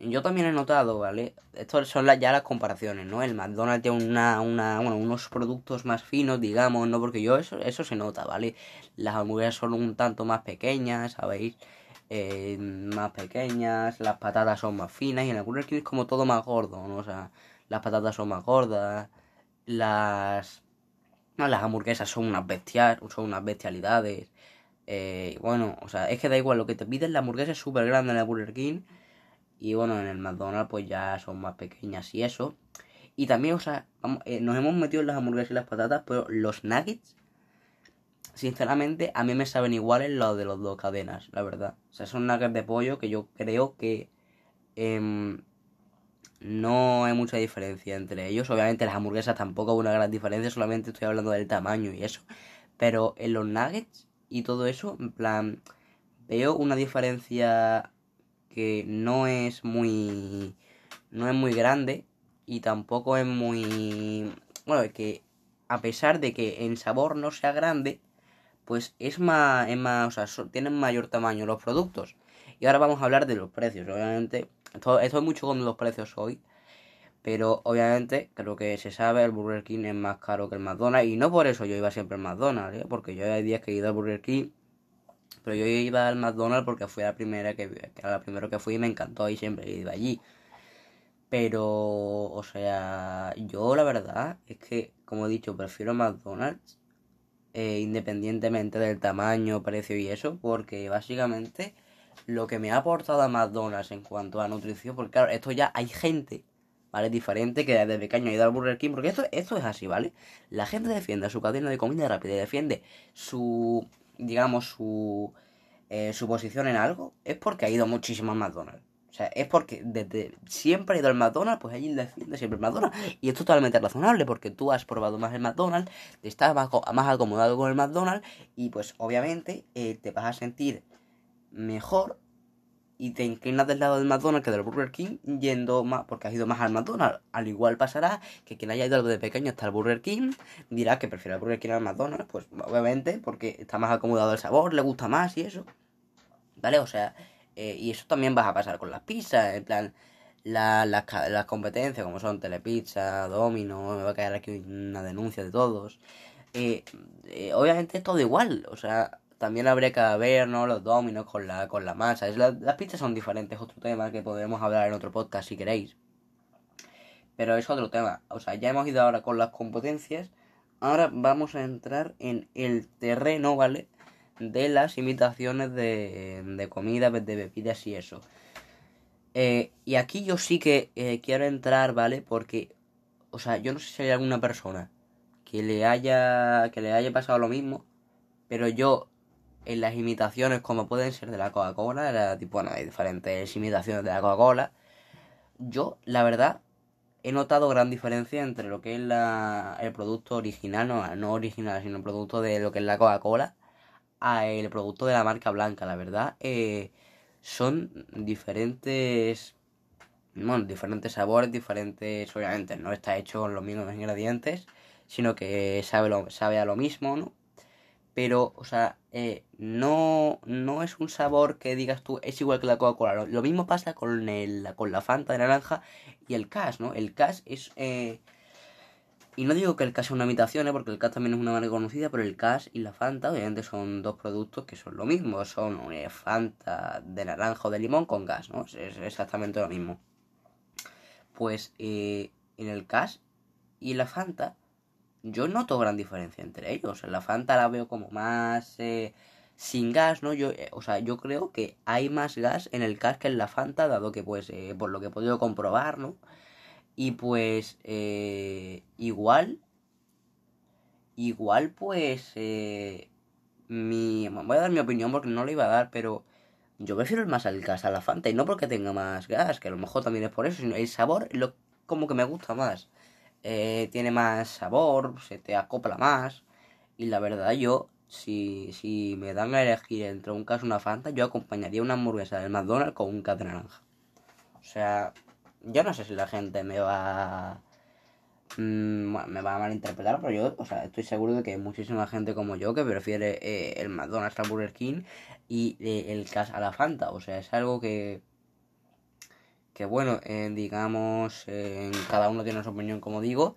yo también he notado, ¿vale? Estas son ya las comparaciones, ¿no? El McDonald's tiene una, una, bueno, unos productos más finos, digamos, ¿no? Porque yo eso, eso se nota, ¿vale? Las hamburguesas son un tanto más pequeñas, ¿sabéis? Eh, más pequeñas, las patatas son más finas y en el Burger King es como todo más gordo, ¿no? O sea, las patatas son más gordas, las... Las hamburguesas son unas bestias, son unas bestialidades. Eh, bueno, o sea, es que da igual lo que te piden, la hamburguesa es súper grande en el Burger King. Y bueno, en el McDonald's pues ya son más pequeñas y eso. Y también, o sea, vamos, eh, nos hemos metido en las hamburguesas y las patatas, pero los nuggets, sinceramente, a mí me saben iguales los de los dos cadenas, la verdad. O sea, son nuggets de pollo que yo creo que em, no hay mucha diferencia entre ellos. Obviamente las hamburguesas tampoco hay una gran diferencia, solamente estoy hablando del tamaño y eso. Pero en los nuggets y todo eso, en plan, veo una diferencia que no es muy no es muy grande y tampoco es muy bueno que a pesar de que en sabor no sea grande pues es más es más o sea tienen mayor tamaño los productos. Y ahora vamos a hablar de los precios obviamente. Esto- estoy mucho con los precios hoy pero obviamente creo que se sabe el Burger King es más caro que el McDonald's y no por eso yo iba siempre al McDonald's ¿eh? porque yo hay días que he ido al Burger King pero yo iba al McDonald's porque fue la primera que, que era la primera que fui y me encantó y siempre iba allí. Pero, o sea, yo la verdad es que, como he dicho, prefiero McDonald's eh, independientemente del tamaño, precio y eso, porque básicamente lo que me ha aportado a McDonald's en cuanto a nutrición, porque claro, esto ya hay gente, ¿vale? Diferente que desde pequeño ha ido al Burger King, porque esto, esto es así, ¿vale? La gente defiende su cadena de comida rápida y defiende su, digamos, su, eh, su posición en algo, es porque ha ido muchísimo a McDonald's. O sea, es porque desde siempre ha ido al McDonald's, pues allí defiende siempre el McDonald's. Y es totalmente razonable, porque tú has probado más el McDonald's, te estás más, más acomodado con el McDonald's, y pues obviamente eh, te vas a sentir mejor y te inclinas del lado del McDonald's que del Burger King yendo más, porque has ido más al McDonald's. Al igual pasará que quien haya ido de pequeño hasta el Burger King dirá que prefiere el Burger King al McDonald's, pues obviamente porque está más acomodado el sabor, le gusta más y eso. ¿Vale? O sea, eh, y eso también vas a pasar con las pizzas, en plan, la- las competencias como son Telepizza, Domino, me va a caer aquí una denuncia de todos. Eh, eh, obviamente es todo igual, o sea, también habría que ver, ¿no? Los dominos con la, con la masa. Es la- las pizzas son diferentes, es otro tema que podremos hablar en otro podcast si queréis. Pero es otro tema. O sea, ya hemos ido ahora con las competencias. Ahora vamos a entrar en el terreno, ¿vale? De las imitaciones de, de comida, de bebidas y eso. Eh, y aquí yo sí que eh, quiero entrar, ¿vale? Porque, o sea, yo no sé si hay alguna persona que le haya, que le haya pasado lo mismo. Pero yo, en las imitaciones, como pueden ser de la Coca-Cola, era tipo, bueno, hay diferentes imitaciones de la Coca-Cola. Yo, la verdad, he notado gran diferencia entre lo que es la, el producto original, no, no original, sino el producto de lo que es la Coca-Cola, a el producto de la marca blanca. La verdad, eh, son diferentes, bueno, diferentes sabores, diferentes, obviamente, no está hecho con los mismos ingredientes, sino que sabe, lo, sabe a lo mismo, ¿no? Pero, o sea, eh, no, no es un sabor que digas tú, es igual que la Coca-Cola. Lo, mismo pasa con, el, con la Fanta de naranja y el Cash, ¿no? El Cash es... eh, y no digo que el Cash sea una imitación, ¿eh? porque el Cash también es una marca conocida, pero el Cash y la Fanta obviamente son dos productos que son lo mismo. Son eh, Fanta de naranja o de limón con gas, ¿no? Es, exactamente lo mismo. Pues en el Cash y la Fanta yo noto gran diferencia entre ellos. La Fanta la veo como más eh, sin gas, ¿no? Yo, eh, o sea, yo creo que hay más gas en el Cash que en la Fanta, dado que, pues, eh, por lo que he podido comprobar, ¿no? Y pues, eh, igual, igual, pues, eh, mi, voy a dar mi opinión porque no lo iba a dar, pero yo prefiero más al gas a la Fanta y no porque tenga más gas, que a lo mejor también es por eso, sino el sabor, lo, como que me gusta más. Eh, tiene más sabor, se te acopla más. Y la verdad, yo, si, si me dan a elegir entre un caso y una Fanta, yo acompañaría una hamburguesa del McDonald's con un de naranja. O sea, yo no sé si la gente me va. mm, bueno, me va a malinterpretar, pero yo, o sea, estoy seguro de que hay muchísima gente como yo que prefiere eh, el McDonald's al Burger King. y eh, el Cas a la Fanta. O sea, es algo que, que bueno, eh, digamos, eh, cada uno tiene su opinión, como digo,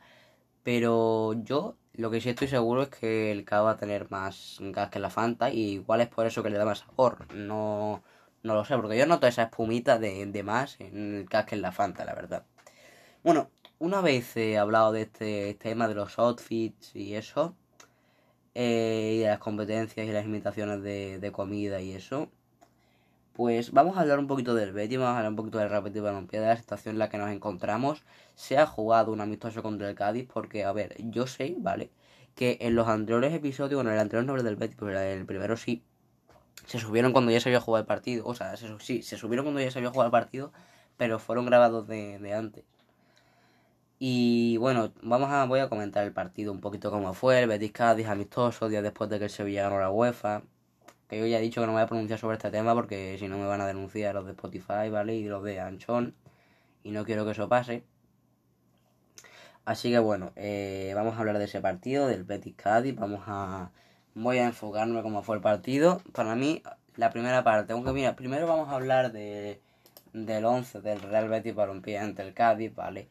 pero yo lo que sí estoy seguro es que el Cas va a tener más gas que la Fanta y igual es por eso que le da más sabor. No, no lo sé, porque yo noto esa espumita de, de más en el Cas que en la Fanta, la verdad. Bueno, una vez he hablado de este tema de los outfits y eso, eh, y de las competencias y las imitaciones de comida y eso, pues vamos a hablar un poquito del Betis, vamos a hablar un poquito del Rapid Balompié, de la situación en la que nos encontramos. Se ha jugado un amistoso contra el Cádiz porque, a ver, yo sé, ¿vale? Que en los anteriores episodios, bueno, en el anterior nombre del Betis, pero el primero sí, se subieron cuando ya se había jugado el partido. O sea, se, sí, se subieron cuando ya se había jugado el partido, pero fueron grabados de, de antes. Y bueno, vamos a, voy a comentar el partido un poquito cómo fue, el Betis Cádiz amistoso, días después de que el Sevilla ganó la UEFA. Que yo ya he dicho que no voy a pronunciar sobre este tema porque si no me van a denunciar los de Spotify, ¿vale? Y los de Anchón. Y no quiero que eso pase. Así que bueno, eh, vamos a hablar de ese partido, del Betis Cádiz. Vamos a. Voy a enfocarme cómo fue el partido. Para mí, la primera parte, aunque mira, primero vamos a hablar de, del 11 del Real Betis Balompié ante el Cádiz, ¿vale?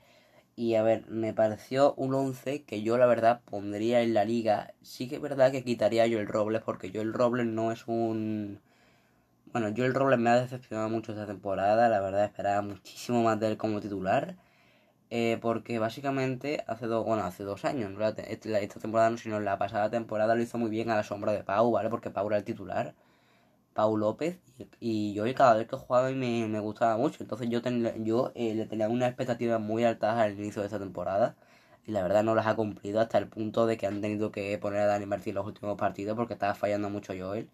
Y a ver, me pareció un 11 que yo la verdad pondría en la liga. Sí que es verdad que quitaría yo el Robles porque yo el Robles no es un... Bueno, yo el Robles me ha decepcionado mucho esta temporada. La verdad esperaba muchísimo más de él como titular. Eh, porque básicamente hace dos, bueno, hace dos años, ¿no? esta, temporada no, sino la pasada temporada lo hizo muy bien a la sombra de Pau, ¿vale? Porque Pau era el titular. Pau López y, yo cada vez que jugaba me, me gustaba mucho. Entonces yo, ten, yo eh, le tenía unas expectativas muy altas al inicio de esta temporada y la verdad no las ha cumplido hasta el punto de que han tenido que poner a Dani Martín los últimos partidos porque estaba fallando mucho Joel.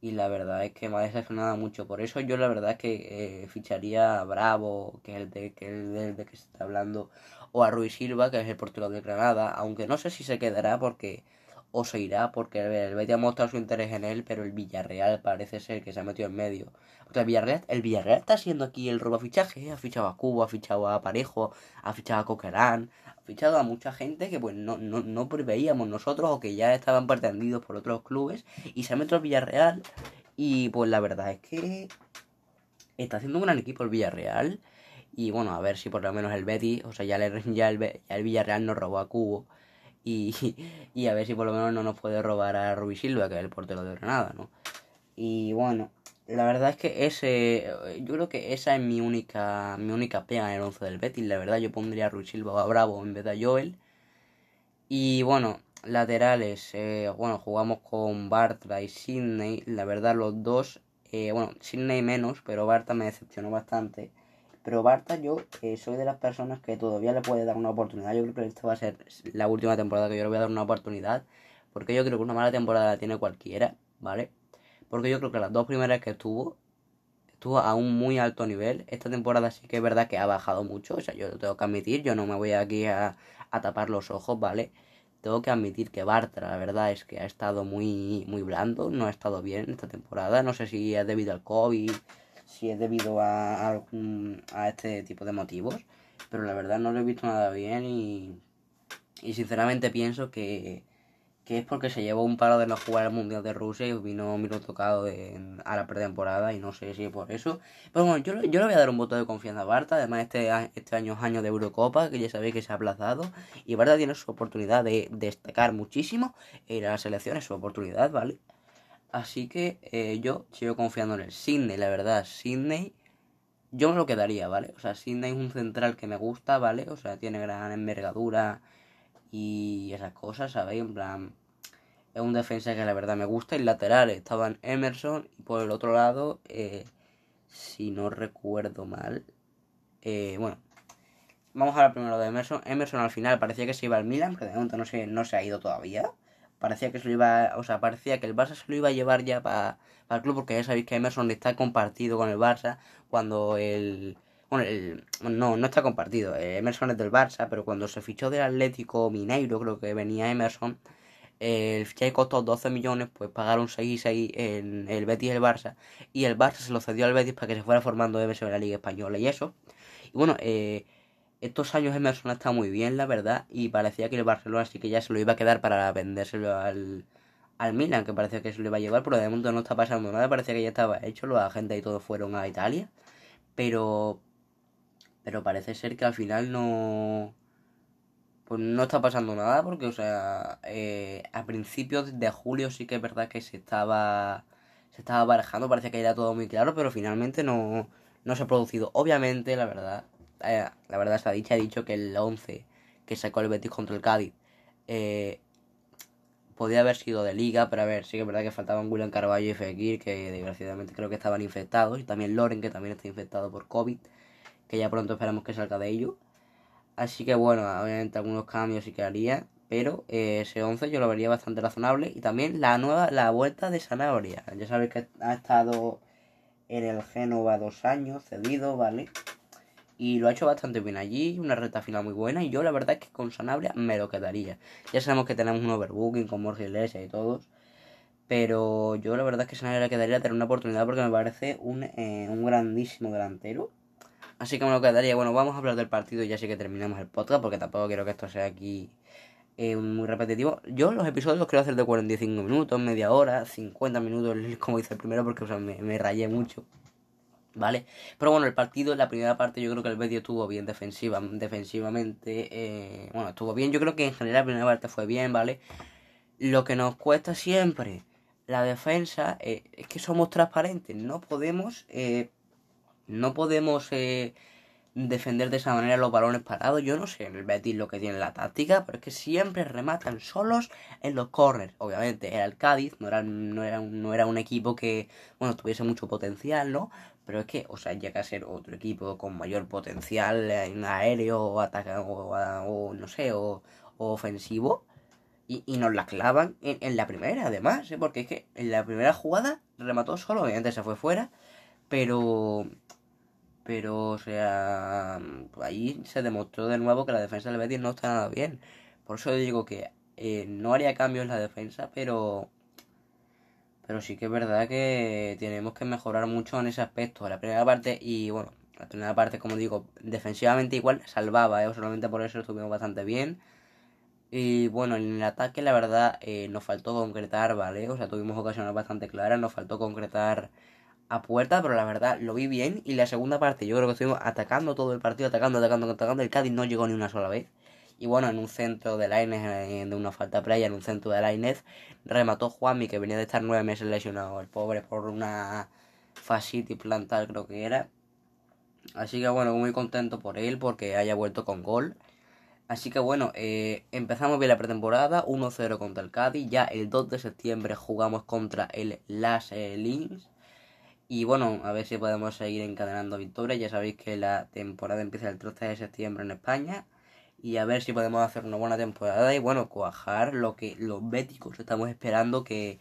Y la verdad es que me ha decepcionado mucho. Por eso yo la verdad es que eh, ficharía a Bravo, que es el de que, el de que se está hablando, o a Ruiz Silva, que es el portero de Granada, aunque no sé si se quedará porque o se irá porque el Betis ha mostrado su interés en él, pero el Villarreal parece ser que se ha metido en medio. Porque el Villarreal, el Villarreal está siendo aquí el robo fichaje, ha fichado a Cubo, ha fichado a Parejo, ha fichado a Coquerán, ha fichado a mucha gente que pues no, no, no preveíamos nosotros o que ya estaban pretendidos por otros clubes y se ha metido el Villarreal y pues la verdad es que está haciendo un gran equipo el Villarreal y bueno, a ver si por lo menos el Betis, o sea, ya, le, el, ya el Villarreal nos robó a Cubo y, y a ver si por lo menos no nos puede robar a Rubí Silva, que es el portero de Granada, ¿no? Y bueno, la verdad es que ese, yo creo que esa es mi única, mi única pega en el 11 del Betis, la verdad yo pondría a Silva a Bravo en vez de a Joel. Y bueno, laterales, eh, bueno, jugamos con Bartra y Sidney, la verdad los dos, eh, bueno, Sidney menos, pero Bartra me decepcionó bastante. Pero Barta, yo eh, soy de las personas que todavía le puede dar una oportunidad. Yo creo que esta va a ser la última temporada que yo le voy a dar una oportunidad. Porque yo creo que una mala temporada la tiene cualquiera, ¿vale? Porque yo creo que las dos primeras que estuvo, estuvo a un muy alto nivel. Esta temporada sí que es verdad que ha bajado mucho. O sea, yo lo tengo que admitir. Yo no me voy aquí a, tapar los ojos, ¿vale? Tengo que admitir que Bartra, la verdad es que ha estado muy, muy blando. No ha estado bien esta temporada. No sé si es debido al COVID si es debido a, a, a, este tipo de motivos, pero la verdad no lo he visto nada bien y, y sinceramente pienso que, que es porque se llevó un paro de no jugar el Mundial de Rusia y vino un tocado a la pretemporada y no sé si es por eso. Pero bueno, yo, yo le voy a dar un voto de confianza a Barta. Además, este, este año es año de Eurocopa, que ya sabéis que se ha aplazado. Y Barta tiene su oportunidad de destacar muchísimo. A la selección es su oportunidad, ¿vale? Así que eh, yo sigo confiando en el Sydney, la verdad. Sydney, yo me lo quedaría, ¿vale? O sea, Sydney es un central que me gusta, ¿vale? O sea, tiene gran envergadura y esas cosas, ¿sabéis? En plan, es un defensa que la verdad me gusta. Y laterales estaban Emerson y por el otro lado, eh, si no recuerdo mal, eh, bueno, vamos a hablar primero de Emerson. Emerson al final parecía que se iba al Milan, pero de momento no se, no se ha ido todavía parecía que se lo iba, o sea, parecía que el Barça se lo iba a llevar ya para pa el club, porque ya sabéis que Emerson está compartido con el Barça cuando el... Bueno, el, no, no está compartido, eh, Emerson es del Barça, pero cuando se fichó del Atlético Mineiro, creo que venía Emerson, el fichaje costó 12 millones, pues pagaron 6 y 6 en el Betis y el Barça, y el Barça se lo cedió al Betis para que se fuera formando Emerson en la Liga Española y eso. Y bueno, eh, estos años Emerson ha estado muy bien, la verdad, y parecía que el Barcelona sí que ya se lo iba a quedar para vendérselo al, al Milan, que parecía que se lo iba a llevar, pero de momento no está pasando nada, parecía que ya estaba hecho, los agentes y todos fueron a Italia, pero pero parece ser que al final no pues no está pasando nada porque o sea eh, a principios de julio sí que es verdad que se estaba se estaba barajando parecía que era todo muy claro pero finalmente no no se ha producido. Obviamente la verdad eh, la verdad está dicha ha dicho que el 11 que sacó el Betis contra el Cádiz eh, podía haber sido de liga, pero a ver, sí que es verdad que faltaban William Carvalho y Fekir, que desgraciadamente creo que estaban infectados, y también Loren, que también está infectado por COVID, que ya pronto esperamos que salga de ello. Así que bueno, obviamente algunos cambios sí que haría, pero eh, ese 11 yo lo vería bastante razonable. Y también la nueva, la vuelta de Sanabria. Ya sabéis que ha estado en el Génova dos años, cedido, ¿vale? Y lo ha hecho bastante bien allí, una recta final muy buena. Y yo la verdad es que con Sanabria me lo quedaría. Ya sabemos que tenemos un overbooking con Borja Iglesias y todos. Pero yo la verdad es que Sanabria le quedaría tener una oportunidad porque me parece un, eh, un grandísimo delantero. Así que me lo quedaría. Bueno, vamos a hablar del partido ya sí que terminamos el podcast porque tampoco quiero que esto sea aquí eh, muy repetitivo. Yo los episodios los quiero hacer de 45 minutos, media hora, 50 minutos, como dice el primero, porque o sea, me, me rayé mucho. ¿Vale? Pero bueno, el partido, la primera parte, yo creo que el Betis estuvo bien defensiva, defensivamente. Eh, bueno, estuvo bien. Yo creo que en general la primera parte fue bien, ¿vale? Lo que nos cuesta siempre la defensa eh, es que somos transparentes. No podemos. Eh, no podemos eh, defender de esa manera los balones parados. Yo no sé en el Betis lo que tiene la táctica, pero es que siempre rematan solos en los corners. Obviamente era el Cádiz, no era, no era, no era un equipo que, bueno, tuviese mucho potencial, ¿no? Pero es que, o sea, llega a ser otro equipo con mayor potencial en aéreo o ataca o, no sé, o, o ofensivo. Y, y, nos la clavan en, en la primera, además, ¿eh? porque es que en la primera jugada remató solo, obviamente se fue fuera, pero pero, o sea, ahí se demostró de nuevo que la defensa del Betis no está nada bien. Por eso digo que eh, no haría cambios en la defensa, pero pero sí que es verdad que tenemos que mejorar mucho en ese aspecto. La primera parte, y bueno, la primera parte, como digo, defensivamente igual salvaba, ¿eh? solamente por eso estuvimos bastante bien. Y bueno, en el ataque, la verdad, eh, nos faltó concretar, ¿vale? O sea, tuvimos ocasiones bastante claras, nos faltó concretar a puerta, pero la verdad lo vi bien. Y la segunda parte, yo creo que estuvimos atacando todo el partido, atacando, atacando, atacando. El Cádiz no llegó ni una sola vez. Y bueno, en un centro de Lainez, de una falta playa, en un centro de Lainez, remató Juanmi, que venía de estar nueve meses lesionado, el pobre, por una fascitis plantar, creo que era. Así que bueno, muy contento por él, porque haya vuelto con gol. Así que bueno, eh, empezamos bien la pretemporada, 1-0 contra el Cádiz. Ya el 2 de septiembre jugamos contra el Las Lins. Y bueno, a ver si podemos seguir encadenando victorias. Ya sabéis que la temporada empieza el 13 de septiembre en España. Y a ver si podemos hacer una buena temporada y bueno, cuajar lo que los béticos estamos esperando que,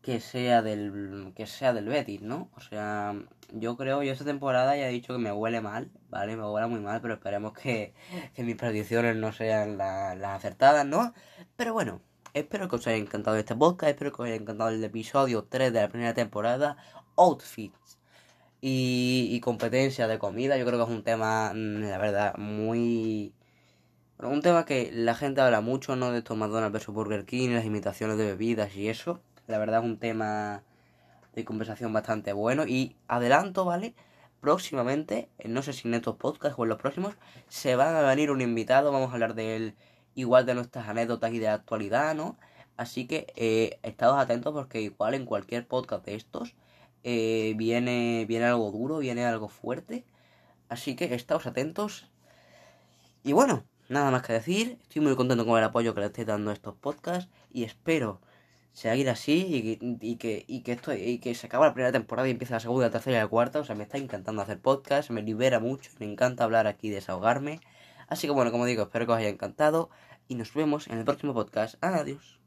que sea del que sea del Betis, ¿no? O sea, yo creo, yo esta temporada ya he dicho que me huele mal, ¿vale? Me huele muy mal, pero esperemos que, que mis predicciones no sean la, las acertadas, ¿no? Pero bueno, espero que os haya encantado este podcast, espero que os haya encantado el episodio 3 de la primera temporada, Outfits. Y, y competencia de comida, yo creo que es un tema, la verdad, muy... Un tema que la gente habla mucho, ¿no? De estos McDonald's versus Burger King, las imitaciones de bebidas y eso. La verdad es un tema de conversación bastante bueno. Y adelanto, ¿vale? Próximamente, no sé si en estos podcasts o en los próximos, se va a venir un invitado. Vamos a hablar de él, igual de nuestras anécdotas y de la actualidad, ¿no? Así que eh, atentos porque igual en cualquier podcast de estos eh, viene, viene algo duro, viene algo fuerte. Así que estaos atentos. Y bueno, nada más que decir. Estoy muy contento con el apoyo que le estoy dando a estos podcasts. Y espero seguir así y, y, que, y, que esto, y que se acabe la primera temporada y empiece la segunda, la tercera y la cuarta. O sea, me está encantando hacer podcast, me libera mucho, me encanta hablar aquí, desahogarme. Así que bueno, como digo, espero que os haya encantado y nos vemos en el próximo podcast. Adiós.